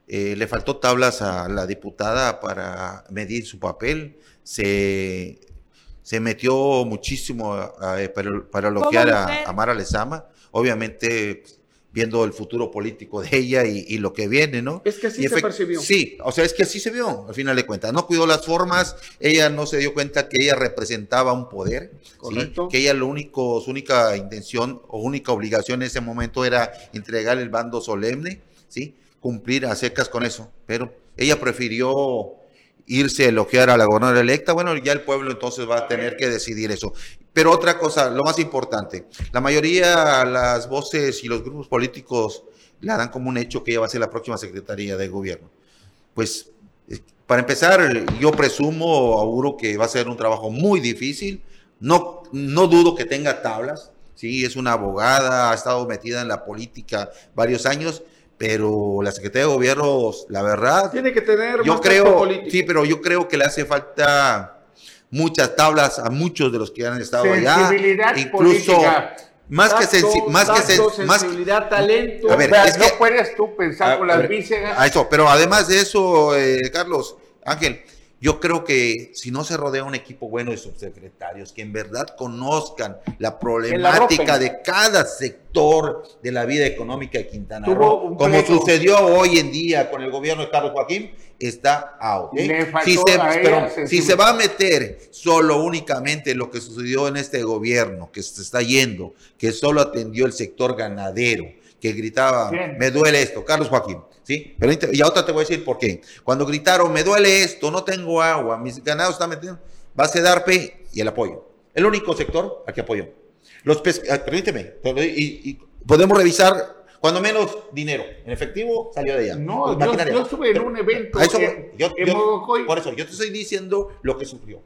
[SPEAKER 2] eh, le faltó tablas a la diputada para medir su papel, se, se metió muchísimo para, para bloquear a, a Mara Lezama, obviamente viendo el futuro político de ella y, lo que viene, ¿no?
[SPEAKER 3] Es que así se percibió.
[SPEAKER 2] Sí, o sea, es que así se vio, al final de cuentas. No cuidó las formas, ella no se dio cuenta que ella representaba un poder, que ella lo único, su única intención o única obligación en ese momento era entregar el bando solemne, ¿sí? Cumplir a secas con eso, pero ella prefirió irse a elogiar a la gobernadora electa, bueno, ya el pueblo entonces va a tener que decidir eso. Pero otra cosa, lo más importante, la mayoría, las voces y los grupos políticos la dan como un hecho que ella va a ser la próxima secretaría de gobierno. Pues, eh, para empezar, yo presumo, auguro que va a ser un trabajo muy difícil. No, no dudo que tenga tablas. Sí, es una abogada, ha estado metida en la política varios años, pero la Secretaría de Gobierno, la verdad...
[SPEAKER 3] Tiene que tener
[SPEAKER 2] yo creo, Sí, pero yo creo que le hace falta muchas tablas a muchos de los que han estado allá. Incluso... Más que, más que
[SPEAKER 3] más sensibilidad, talento.
[SPEAKER 1] A ver, es no puedes tú pensar con las vísceras.
[SPEAKER 2] A eso, pero además de eso, eh, Carlos, Ángel, yo creo que si no se rodea un equipo bueno de subsecretarios que en verdad conozcan la problemática de cada sector de la vida económica de Quintana Roo, como sucedió hoy en día con el gobierno de Carlos Joaquín, está out. ¿eh? Si, se, si se va a meter solo únicamente lo que sucedió en este gobierno, que se está yendo, que solo atendió el sector ganadero, que gritaba, me duele esto, Carlos Joaquín, ¿sí? Pero, y otra te voy a decir por qué. Cuando gritaron, me duele esto, no tengo agua, mis ganados están metiendo, va a ser P y el apoyo. El único sector al que apoyó. Los ah, permíteme, y, podemos revisar cuando menos dinero en efectivo salió de allá.
[SPEAKER 1] No, yo, estuve en un evento
[SPEAKER 2] Por eso, yo te estoy diciendo lo que sufrió.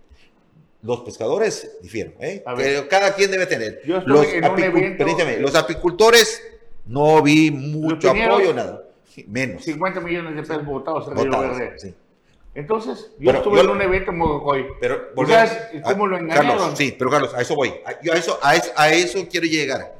[SPEAKER 2] Los pescadores difieren, ¿eh? cada quien debe tener.
[SPEAKER 1] Yo estuve los, en un evento,
[SPEAKER 2] los apicultores no vi mucho apoyo, nada. Menos.
[SPEAKER 1] 50 millones de pesos votados en el sí. Entonces, yo estuve en un evento en Mogocoy.
[SPEAKER 2] Pero,
[SPEAKER 1] ¿Sabes cómo lo engañaron?
[SPEAKER 2] Carlos, sí, pero Carlos, a eso voy. A, eso, a, eso, a eso quiero llegar.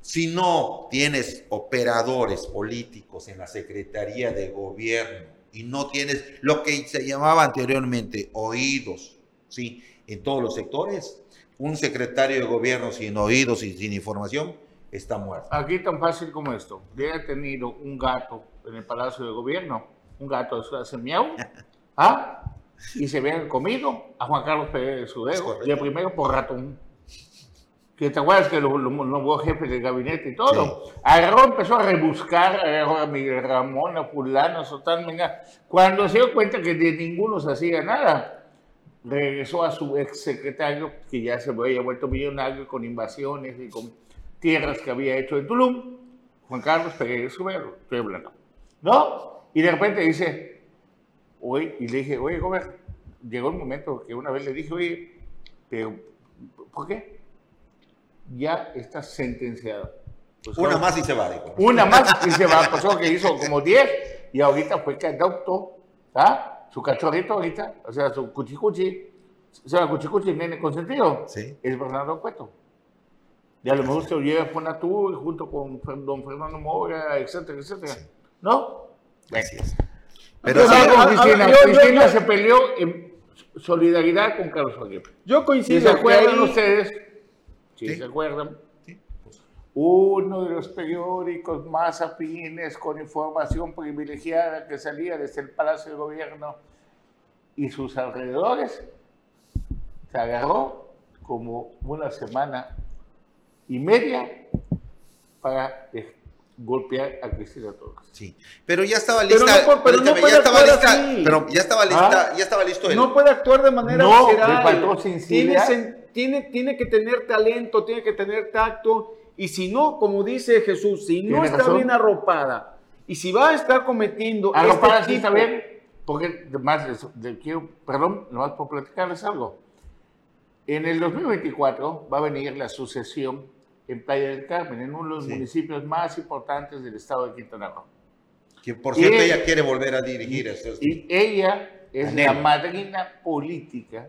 [SPEAKER 2] Si no tienes operadores políticos en la Secretaría de Gobierno y no tienes lo que se llamaba anteriormente oídos, ¿sí? En todos los sectores, un secretario de gobierno sin oídos y sin información está muerto.
[SPEAKER 1] Aquí tan fácil como esto. Yo he tenido un gato en el Palacio de Gobierno, un gato de hace miau, ¿ah? y se habían comido a Juan Carlos Pérez de Sudero, y el primero por ratón. Que te acuerdas que los lo, jefes del gabinete y todo. Agarró, empezó a rebuscar, agarró a Miguel Ramón, a Fulano, a venga. Cuando se dio cuenta que de ninguno se hacía nada, regresó a su ex secretario, que ya se había vuelto millonario con invasiones y con tierras que había hecho en Tulum, Juan Carlos Pérez Subero, estoy hablando. ¿No? Y de repente dice, oye, y le dije, oye, gobernador, llegó el momento que una vez le dije, oye, pero, ¿por qué? Ya está sentenciado.
[SPEAKER 2] Pues, una más y se va, dijo.
[SPEAKER 1] Una más y se va. Pasó que hizo como 10 y ahorita fue que adoptó ¿ah? su cachorrito ahorita, o sea, su cuchicuchi, o sea, cuchicuchi, nene consentido, sí. es Bernardo Cueto. Y a lo mejor se lo lleva a tú junto con don Fernando Mora, etcétera, etcétera. ¿No?
[SPEAKER 2] Es.
[SPEAKER 1] Pero Cristina, Cristina se peleó en solidaridad con Carlos Joaquín.
[SPEAKER 3] Yo coincido.
[SPEAKER 1] ¿Se acuerdan ustedes? Sí, se acuerdan. Uno de los periódicos más afines con información privilegiada que salía desde el Palacio de Gobierno y sus alrededores se agarró como una semana y media para golpear a Cristina Torres.
[SPEAKER 2] Sí, pero ya estaba lista, pero no, ya estaba lista, pero ya estaba lista, ¿Ah? ya estaba listo
[SPEAKER 3] No puede actuar de manera no, visceral. Tiene, tiene, tiene que tener talento, tiene que tener tacto, y si no, como dice Jesús, si no está bien arropada, y si va a estar cometiendo
[SPEAKER 1] arropada este sí está bien, porque además, quiero, perdón, nomás por platicarles algo. En el 2024 va a venir la sucesión en Playa del Carmen, en uno de los municipios más importantes del estado de Quintana Roo.
[SPEAKER 2] Que por cierto ella, quiere volver a dirigir.
[SPEAKER 1] Y ella es la madrina política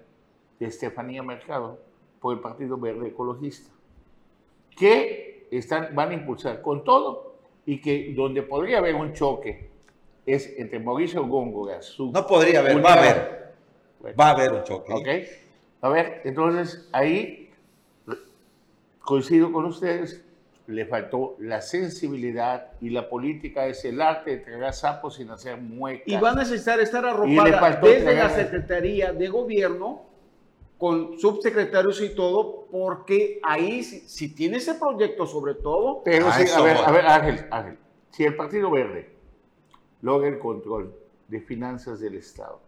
[SPEAKER 1] de Estefanía Mercado por el Partido Verde Ecologista, que están, van a impulsar con todo y que donde podría haber un choque es entre Mauricio Góngora, su...
[SPEAKER 2] No podría haber, va a haber. va a haber un choque.
[SPEAKER 1] Ok. A ver, entonces ahí coincido con ustedes, le faltó la sensibilidad y la política es el arte de tragar sapos sin hacer muecas.
[SPEAKER 3] Y va a necesitar estar arropada desde la Secretaría de Gobierno con subsecretarios y todo, porque ahí si, tiene ese proyecto sobre todo...
[SPEAKER 1] Pero a, ver, a ver, Ángel, Ángel, si el Partido Verde logra el control de finanzas del Estado,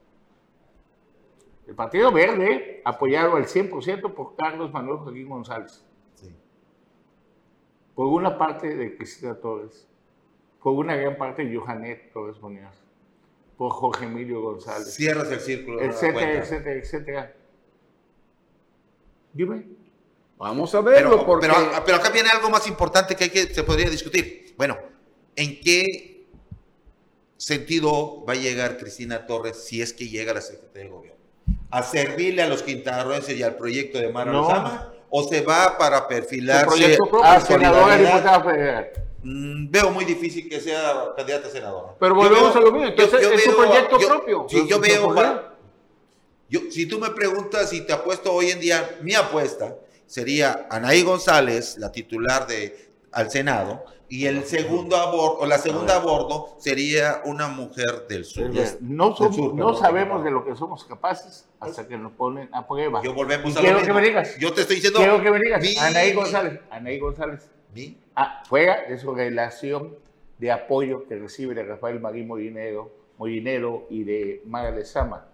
[SPEAKER 1] el Partido Verde, apoyado al 100% por Carlos Manuel Joaquín González, por una parte de Cristina Torres, por una gran parte de Johanet Torres Muñoz, por Jorge Emilio González.
[SPEAKER 2] Cierras el círculo.
[SPEAKER 1] Etcétera, etcétera, etcétera. Dime.
[SPEAKER 3] Vamos a verlo.
[SPEAKER 2] Pero, pero, acá viene algo más importante que, hay que se podría discutir. Bueno, ¿en qué sentido va a llegar Cristina Torres si es que llega a la Secretaría de Gobierno? ¿A servirle a los quintanarroenses y al proyecto de Mara no o se va para perfilarse
[SPEAKER 1] a senadora federal?
[SPEAKER 2] Mm, veo muy difícil que sea candidata a senadora.
[SPEAKER 3] Pero volvemos a lo mismo, entonces es su proyecto propio.
[SPEAKER 2] Sí, yo veo yo, si tú me preguntas si te apuesto hoy en día, mi apuesta sería Anaí González, la titular de al Senado, y el segundo aborto, o la segunda aborto sería una mujer del sur.
[SPEAKER 1] No, no sabemos de lo que somos capaces hasta que nos ponen a prueba.
[SPEAKER 2] Yo volvemos
[SPEAKER 1] a quiero que me digas.
[SPEAKER 2] Yo te estoy diciendo.
[SPEAKER 1] Quiero que me digas. Anaí González. Anaí González. ¿Mi? Ah, fuera de su relación de apoyo que recibe de Rafael Marín Molinero, Molinero y de Mara Lezama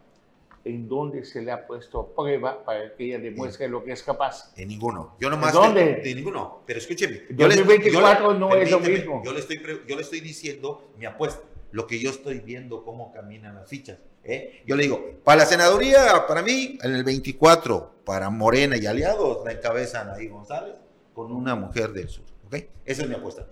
[SPEAKER 1] en dónde se le ha puesto a prueba para que ella demuestre lo que es capaz.
[SPEAKER 2] En ninguno. Yo nomás
[SPEAKER 1] ¿Dónde?
[SPEAKER 2] De, ninguno. Pero escúcheme.
[SPEAKER 1] 2024 no es lo mismo.
[SPEAKER 2] Yo le, estoy, yo le estoy diciendo mi apuesta, lo que yo estoy viendo, cómo caminan las fichas. ¿eh? Yo le digo, para la senaduría, para mí, en el 24, para Morena y aliados, la encabezan ahí González con una mujer del sur. ¿ok? Esa es mi apuesta.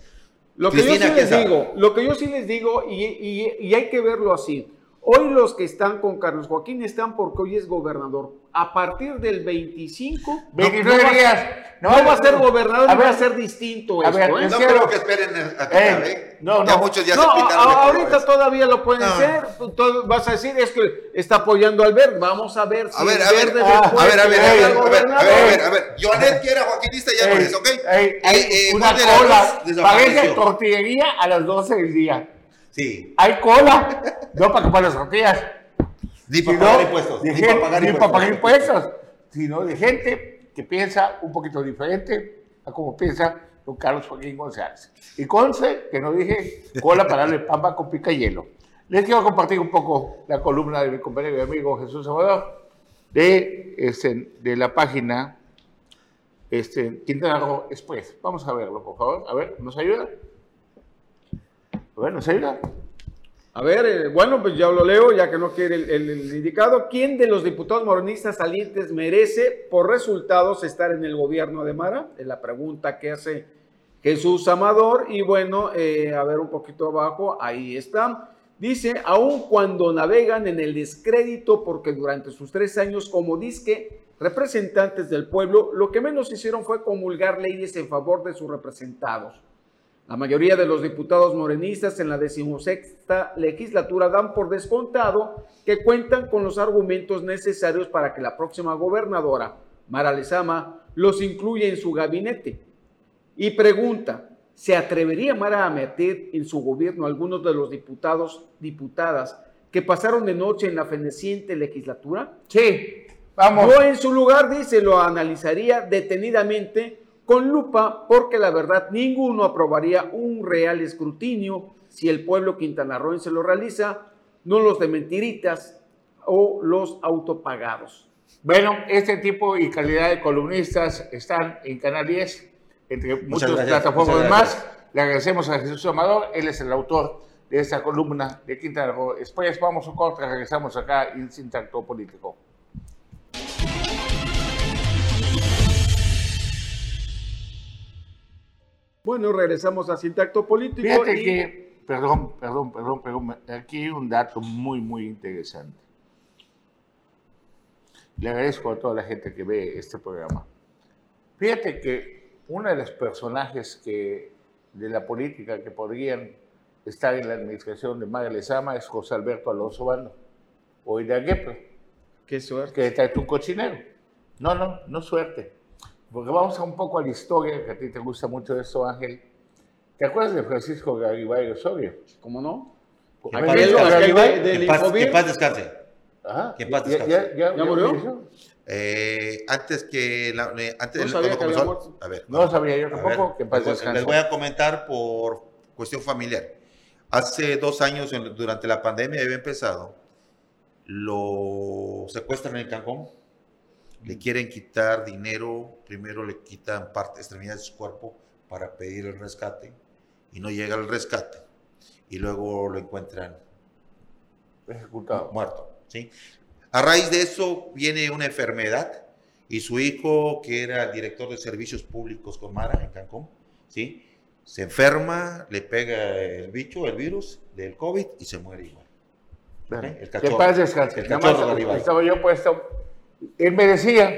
[SPEAKER 3] Lo que yo sí les digo, lo que yo sí les digo, y, y, y hay que verlo así Hoy los que están con Carlos Joaquín están porque hoy es gobernador. A partir del 25,
[SPEAKER 1] 29 días.
[SPEAKER 3] No, va a ser gobernador, va a ser distinto
[SPEAKER 2] a esto. Ver, ¿eh? No creo que esperen a que No,
[SPEAKER 3] ya
[SPEAKER 2] muchos ya
[SPEAKER 3] se. Ahorita todavía lo pueden hacer. vas a decir, es que está apoyando al verde. Vamos a ver
[SPEAKER 2] si a ver, a ver, a, ver, a, ver, a, ver, a ver, a ver, a ver, a ver, Joanet que era joaquinista ya no es, ¿ok?
[SPEAKER 1] Eh, una cola, parece tortillería a las 12 del día.
[SPEAKER 2] Sí.
[SPEAKER 1] Hay cola, no para comprar las tortillas.
[SPEAKER 2] Ni para pagar impuestos.
[SPEAKER 1] Ni para pagar impuestos. Para pagar impuestos, sino de gente que piensa un poquito diferente a como piensa don Carlos Joaquín González. Y conce que no dije cola para darle pamba con pica hielo. Les quiero compartir un poco la columna de mi compañero y amigo Jesús Salvador de, este, de la página este, Quintana Roo Express. Vamos a verlo, por favor. A ver, ¿nos ayuda? A ver, ¿nos ayuda?
[SPEAKER 3] A ver, eh, bueno, pues ya lo leo, ya que no quiere el, indicado. ¿Quién de los diputados moronistas salientes merece por resultados estar en el gobierno de Mara? Es la pregunta que hace Jesús Amador. Y bueno, eh, a ver un poquito abajo, ahí está. Dice, aun cuando navegan en el descrédito porque durante sus tres años como disque representantes del pueblo, lo que menos hicieron fue comulgar leyes en favor de sus representados. La mayoría de los diputados morenistas en la decimosexta legislatura dan por descontado que cuentan con los argumentos necesarios para que la próxima gobernadora, Mara Lezama, los incluya en su gabinete. Y pregunta, ¿se atrevería Mara a meter en su gobierno algunos de los diputados, diputadas que pasaron de noche en la feneciente legislatura?
[SPEAKER 1] Sí,
[SPEAKER 3] vamos. Yo en su lugar, dice, lo analizaría detenidamente con lupa porque la verdad ninguno aprobaría un real escrutinio si el pueblo quintanarroense lo realiza, no los de mentiritas o los autopagados.
[SPEAKER 1] Bueno, este tipo y calidad de columnistas están en Canal 10, entre muchas plataformas más. Le agradecemos a Jesús Amador, él es el autor de esta columna de Quintana Roo. Después vamos a un corte, regresamos acá en Sin Político.
[SPEAKER 3] Bueno, regresamos a Sintacto Político.
[SPEAKER 1] Fíjate que, perdón, perdón, perdón, perdón, aquí hay un dato muy, muy interesante. Le agradezco a toda la gente que ve este programa. Fíjate que uno de los personajes que, de la política que podrían estar en la administración de María Lezama es José Alberto Alonso Bando, hoy de Agueple.
[SPEAKER 3] Qué suerte.
[SPEAKER 1] Que está tu cochinero. No, no, no suerte. Porque vamos a un poco a la historia, que a ti te gusta mucho eso, Ángel. ¿Te acuerdas de Francisco Garibay Osorio?
[SPEAKER 3] ¿Cómo no?
[SPEAKER 2] Que paz, que paz descanse.
[SPEAKER 1] Ajá.
[SPEAKER 2] Que paz descanse.
[SPEAKER 3] ¿Ya, ya, ya murió?
[SPEAKER 2] Eh, antes que la, eh, antes
[SPEAKER 3] no sabía que comenzó,
[SPEAKER 1] a ver, no sabía yo tampoco que paz descanse.
[SPEAKER 2] Les voy a comentar por cuestión familiar. Hace dos años, durante la pandemia, había empezado, lo secuestran en Cancún le quieren quitar dinero, primero le quitan parte, extremidades de su cuerpo para pedir el rescate y no llega el rescate y luego lo encuentran
[SPEAKER 1] ejecutado,
[SPEAKER 2] muerto, ¿sí? A raíz de eso viene una enfermedad y su hijo, que era director de servicios públicos con Mara en Cancún, ¿sí? Se enferma, le pega el bicho, el virus del COVID y se muere igual.
[SPEAKER 1] El cachorro, ¿Qué pasa, El cachorro Estaba yo puesto él me decía,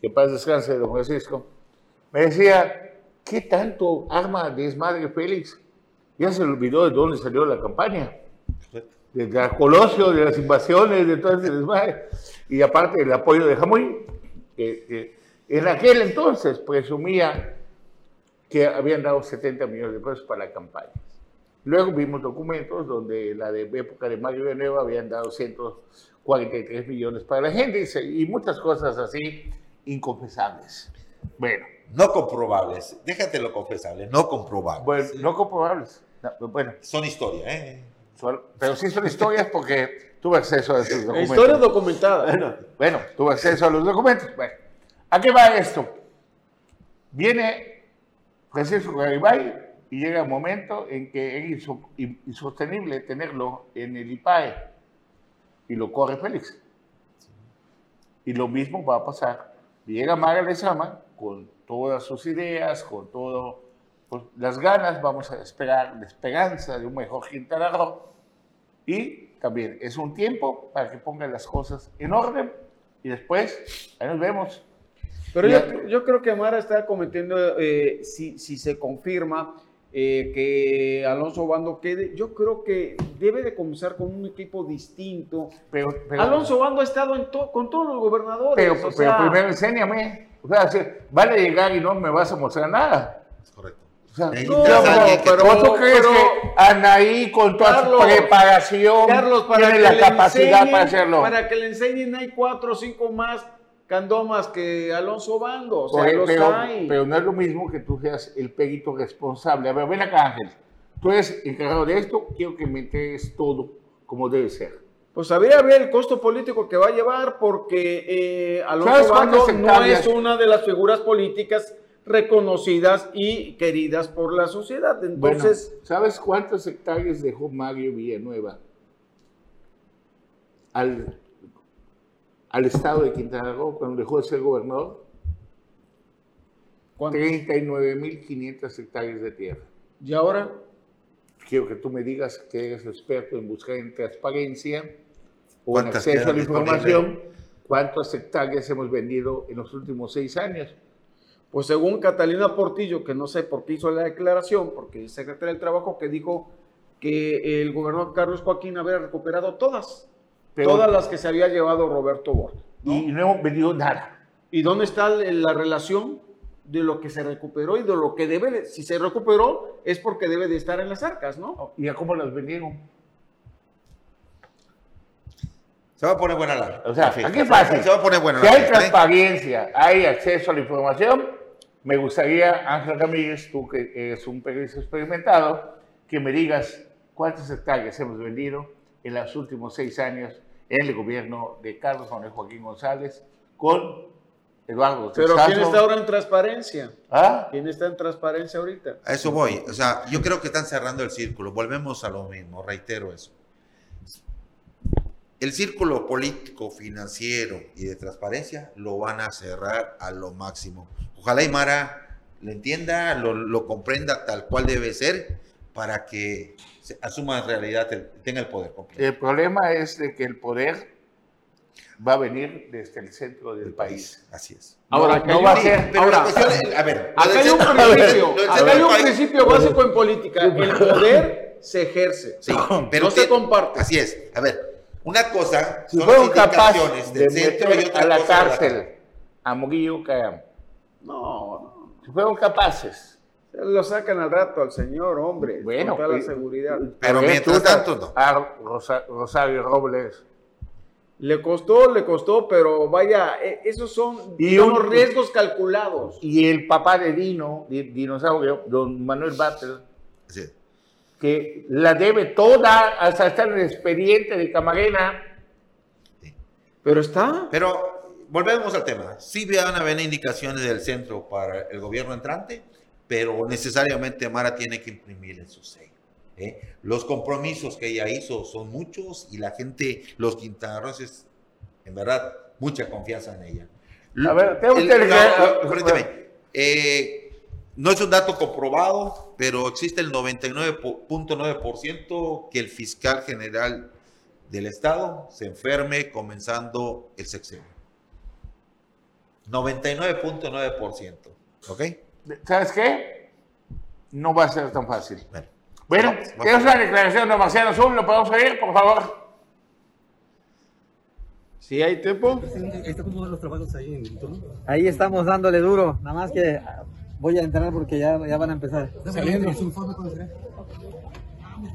[SPEAKER 1] que paz descanse, don Francisco, me decía, ¿qué tanto arma desmadre Félix? Ya se le olvidó de dónde salió la campaña. De la Colosio, de las invasiones, de todo ese desmadre. Y aparte el apoyo de Jamuy, que, en aquel entonces presumía que habían dado 70 millones de pesos para la campaña. Luego vimos documentos donde la de época de Mario Villanueva habían dado 143 millones para la gente y muchas cosas así inconfesables. Bueno.
[SPEAKER 2] No comprobables, déjate lo confesable, no comprobables.
[SPEAKER 1] Bueno, no comprobables. bueno.
[SPEAKER 2] Son historias, ¿eh?
[SPEAKER 1] pero sí son historias porque tuve acceso a esos documentos.
[SPEAKER 3] Historias documentadas.
[SPEAKER 1] Bueno, bueno, tuve acceso a los documentos. Bueno, ¿a qué va esto? Viene Francisco Garibay y llega un momento en que es insostenible tenerlo en el IPAE y lo corre Félix. Y lo mismo va a pasar. Llega Mara Lezama con todas sus ideas, con pues, las ganas, vamos a esperar la esperanza de un mejor Quintana Roo. Y también es un tiempo para que pongan las cosas en orden y después ahí nos vemos.
[SPEAKER 3] Pero yo, yo, creo que Mara está cometiendo, eh, si, si se confirma, eh, que Alonso Bando quede. Yo creo que debe de comenzar con un equipo distinto. Pero, Alonso Bando ha estado en con todos los gobernadores.
[SPEAKER 1] Pero, pero primero enséñame. O sea, vale llegar y no me vas a mostrar nada. Es correcto. O sea, no, pero, ¿tú crees que Anaí con toda su preparación tiene la capacidad para hacerlo?
[SPEAKER 3] Para que le enseñen hay cuatro o cinco más Candomas que Alonso Bando, o sea, los
[SPEAKER 1] pero,
[SPEAKER 3] hay.
[SPEAKER 1] pero no es lo mismo que tú seas el perito responsable. A ver, ven acá, Ángel. Tú eres encargado de esto, quiero que me entregues todo como debe ser.
[SPEAKER 3] Pues habría ver el costo político que va a llevar, porque eh, Alonso Bando no es una de las figuras políticas reconocidas y queridas por la sociedad. Entonces,
[SPEAKER 1] ¿sabes cuántas hectáreas dejó Mario Villanueva al al estado de Quintana Roo cuando dejó de ser gobernador? 39.500 hectáreas de tierra.
[SPEAKER 3] ¿Y ahora?
[SPEAKER 1] Quiero que tú me digas que eres experto en buscar en transparencia o en acceso a la información. ¿Cuántas hectáreas hemos vendido en los últimos seis años?
[SPEAKER 3] Pues según Catalina Portillo, que no sé por qué hizo la declaración, porque es secretaria del Trabajo, que dijo que el gobernador Carlos Joaquín había recuperado todas todas las que se había llevado Roberto Borda.
[SPEAKER 1] Y no hemos vendido nada.
[SPEAKER 3] ¿Y dónde está la relación de lo que se recuperó y de lo que debe de, si se recuperó es porque debe de estar en las arcas, ¿no?
[SPEAKER 1] ¿Y a cómo las vendieron?
[SPEAKER 2] Se va a poner buena la.
[SPEAKER 1] O sea, aquí fácil.
[SPEAKER 2] Se va a poner buena
[SPEAKER 1] Si hay transparencia, hay acceso a la información, me gustaría, Ángel Ramírez, tú que eres un periodista experimentado, que me digas cuántas hectáreas hemos vendido en los últimos seis años en el gobierno de Carlos Manuel Joaquín González con Eduardo
[SPEAKER 3] Pero ¿quién está ahora en transparencia? ¿Ah? ¿Quién está en transparencia ahorita?
[SPEAKER 2] A eso voy. O sea, yo creo que están cerrando el círculo. Volvemos a lo mismo, reitero eso. El círculo político, financiero y de transparencia lo van a cerrar a lo máximo. Ojalá Mara lo entienda, lo, lo comprenda tal cual debe ser para que asuma en realidad, tenga el poder completo.
[SPEAKER 1] El problema es de que el poder va a venir desde el centro del país.
[SPEAKER 2] Así es.
[SPEAKER 3] Ahora, no, va a ser.
[SPEAKER 2] ahora, a ver,
[SPEAKER 3] acá hay un principio, acá hay un principio básico en política. El poder se ejerce.
[SPEAKER 2] Sí, pero
[SPEAKER 3] no se comparte.
[SPEAKER 2] Así es. A ver, una cosa
[SPEAKER 1] si son fueron capaces del de centro y otra a la cárcel a Muguillo
[SPEAKER 3] No, no.
[SPEAKER 1] Si fueron capaces
[SPEAKER 3] lo sacan al rato al señor, hombre. Bueno, con toda la seguridad.
[SPEAKER 2] Pero mientras tanto, no.
[SPEAKER 1] A Rosario Robles.
[SPEAKER 3] Le costó, le costó, pero vaya, e, esos son y unos riesgos calculados.
[SPEAKER 1] Y el papá de Dino, dinosaurio, don Manuel Batel, que la debe toda hasta estar en el expediente de Camarena.
[SPEAKER 3] Pero está.
[SPEAKER 2] Pero volvemos al tema. Si van a haber indicaciones del centro para el gobierno entrante pero necesariamente Mara tiene que imprimir en su sello. ¿eh? Los compromisos que ella hizo son muchos y la gente, los quintanarroenses, en verdad, mucha confianza en ella.
[SPEAKER 1] A ver, tengo
[SPEAKER 2] que... Eh, no es un dato comprobado, pero existe el 99.9% que el fiscal general del Estado se enferme comenzando el sexenio. 99.9%. ¿Ok?
[SPEAKER 1] ¿Sabes qué? No va a ser tan fácil. Bueno, ¿qué es la declaración de Marciano Azul? ¿Lo podemos oír, por favor?
[SPEAKER 3] ¿Sí hay tiempo?
[SPEAKER 7] Ahí estamos dándole duro, nada más que voy a entrar porque ya, ya van a empezar. Saliendo.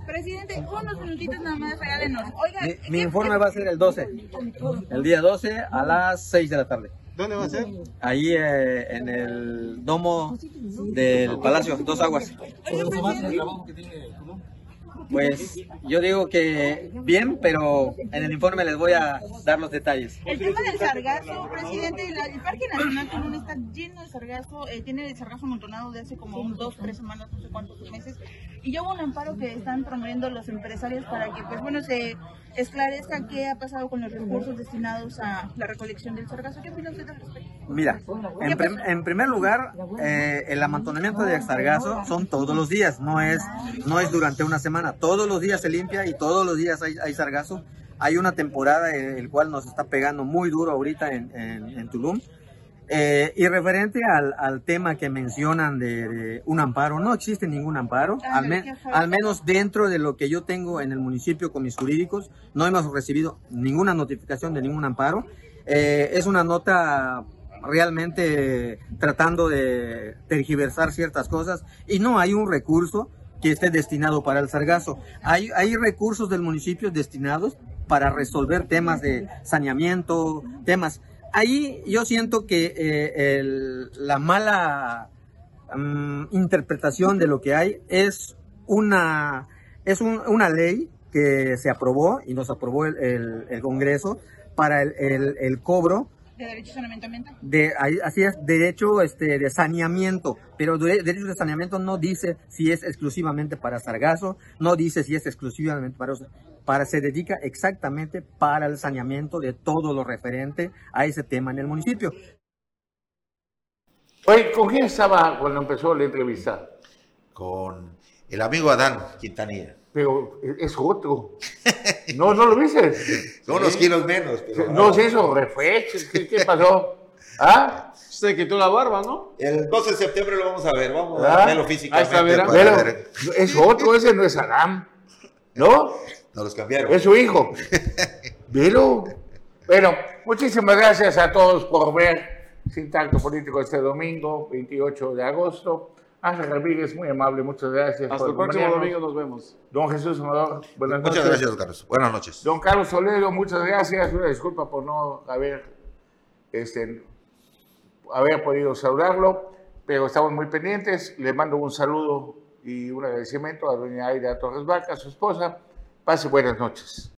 [SPEAKER 8] Presidente, unos minutitos nada más, regálenos. Oiga,
[SPEAKER 7] mi, mi informe va a ser el 12, el día 12 a las 6 de la tarde.
[SPEAKER 3] ¿Dónde va a ser?
[SPEAKER 7] Ahí eh, en el domo del Palacio, Dos Aguas. Pues yo digo que bien, pero en el informe les voy a dar los detalles.
[SPEAKER 8] El tema del sargazo, presidente, el Parque Nacional Tulum está lleno de sargazo, eh, tiene el sargazo amontonado de hace como un, dos, tres semanas, no sé cuántos meses, y ya hubo un amparo que están promoviendo los empresarios para que, pues bueno, se esclarezca qué ha pasado con los recursos destinados a la recolección del sargazo. ¿Qué opina usted al respecto?
[SPEAKER 7] Mira, en, primer lugar, eh, el amontonamiento de sargazo son todos los días, no es, no es durante una semana. Todos los días se limpia y todos los días hay, hay sargazo. Hay una temporada en el cual nos está pegando muy duro ahorita en, en, Tulum Eh, y referente al, al, tema que mencionan de, un amparo, no existe ningún amparo, al, al, menos dentro de lo que yo tengo en el municipio con mis jurídicos, no hemos recibido ninguna notificación de ningún amparo. Eh, es una nota realmente tratando de tergiversar ciertas cosas y no hay un recurso que esté destinado para el sargazo. Hay, hay recursos del municipio destinados para resolver temas de saneamiento, temas ahí yo siento que eh, la mala mm, interpretación de lo que hay es una, es una ley que se aprobó y nos aprobó el, Congreso para el, cobro
[SPEAKER 8] de derecho de saneamiento
[SPEAKER 7] De, así es, derecho este, de saneamiento, pero de, derecho de saneamiento no dice si es exclusivamente para sargazo, no dice si es exclusivamente para para se dedica exactamente para el saneamiento de todo lo referente a ese tema en el municipio.
[SPEAKER 1] Oye, ¿con quién estaba cuando empezó la entrevista?
[SPEAKER 2] Con el amigo Adán Quintanilla.
[SPEAKER 1] Pero es otro. No, no lo viste.
[SPEAKER 2] Son unos kilos menos. Pero,
[SPEAKER 1] no, se hizo refresh. ¿Qué, pasó? ¿Ah?
[SPEAKER 3] Se quitó la barba, ¿no?
[SPEAKER 2] El 12 de septiembre lo vamos a ver. Vamos a ¿Ah? verlo físicamente.
[SPEAKER 1] Ahí está, Es otro, ese no es Adán. ¿No?
[SPEAKER 2] No los cambiaron.
[SPEAKER 1] Es su hijo. Pero, bueno, muchísimas gracias a todos por ver Sin Tacto Político este domingo, 28 de agosto. Ángel Ramírez, muy amable, muchas gracias.
[SPEAKER 3] Hasta el próximo domingo nos vemos.
[SPEAKER 1] Don Jesús Amador,
[SPEAKER 2] buenas noches. Muchas gracias, Carlos. Buenas noches.
[SPEAKER 1] Don Carlos Toledo, muchas gracias. Una disculpa por no haber, este, haber podido saludarlo, pero estamos muy pendientes. Le mando un saludo y un agradecimiento a doña Aida Torres Vaca, su esposa Pase buenas noches.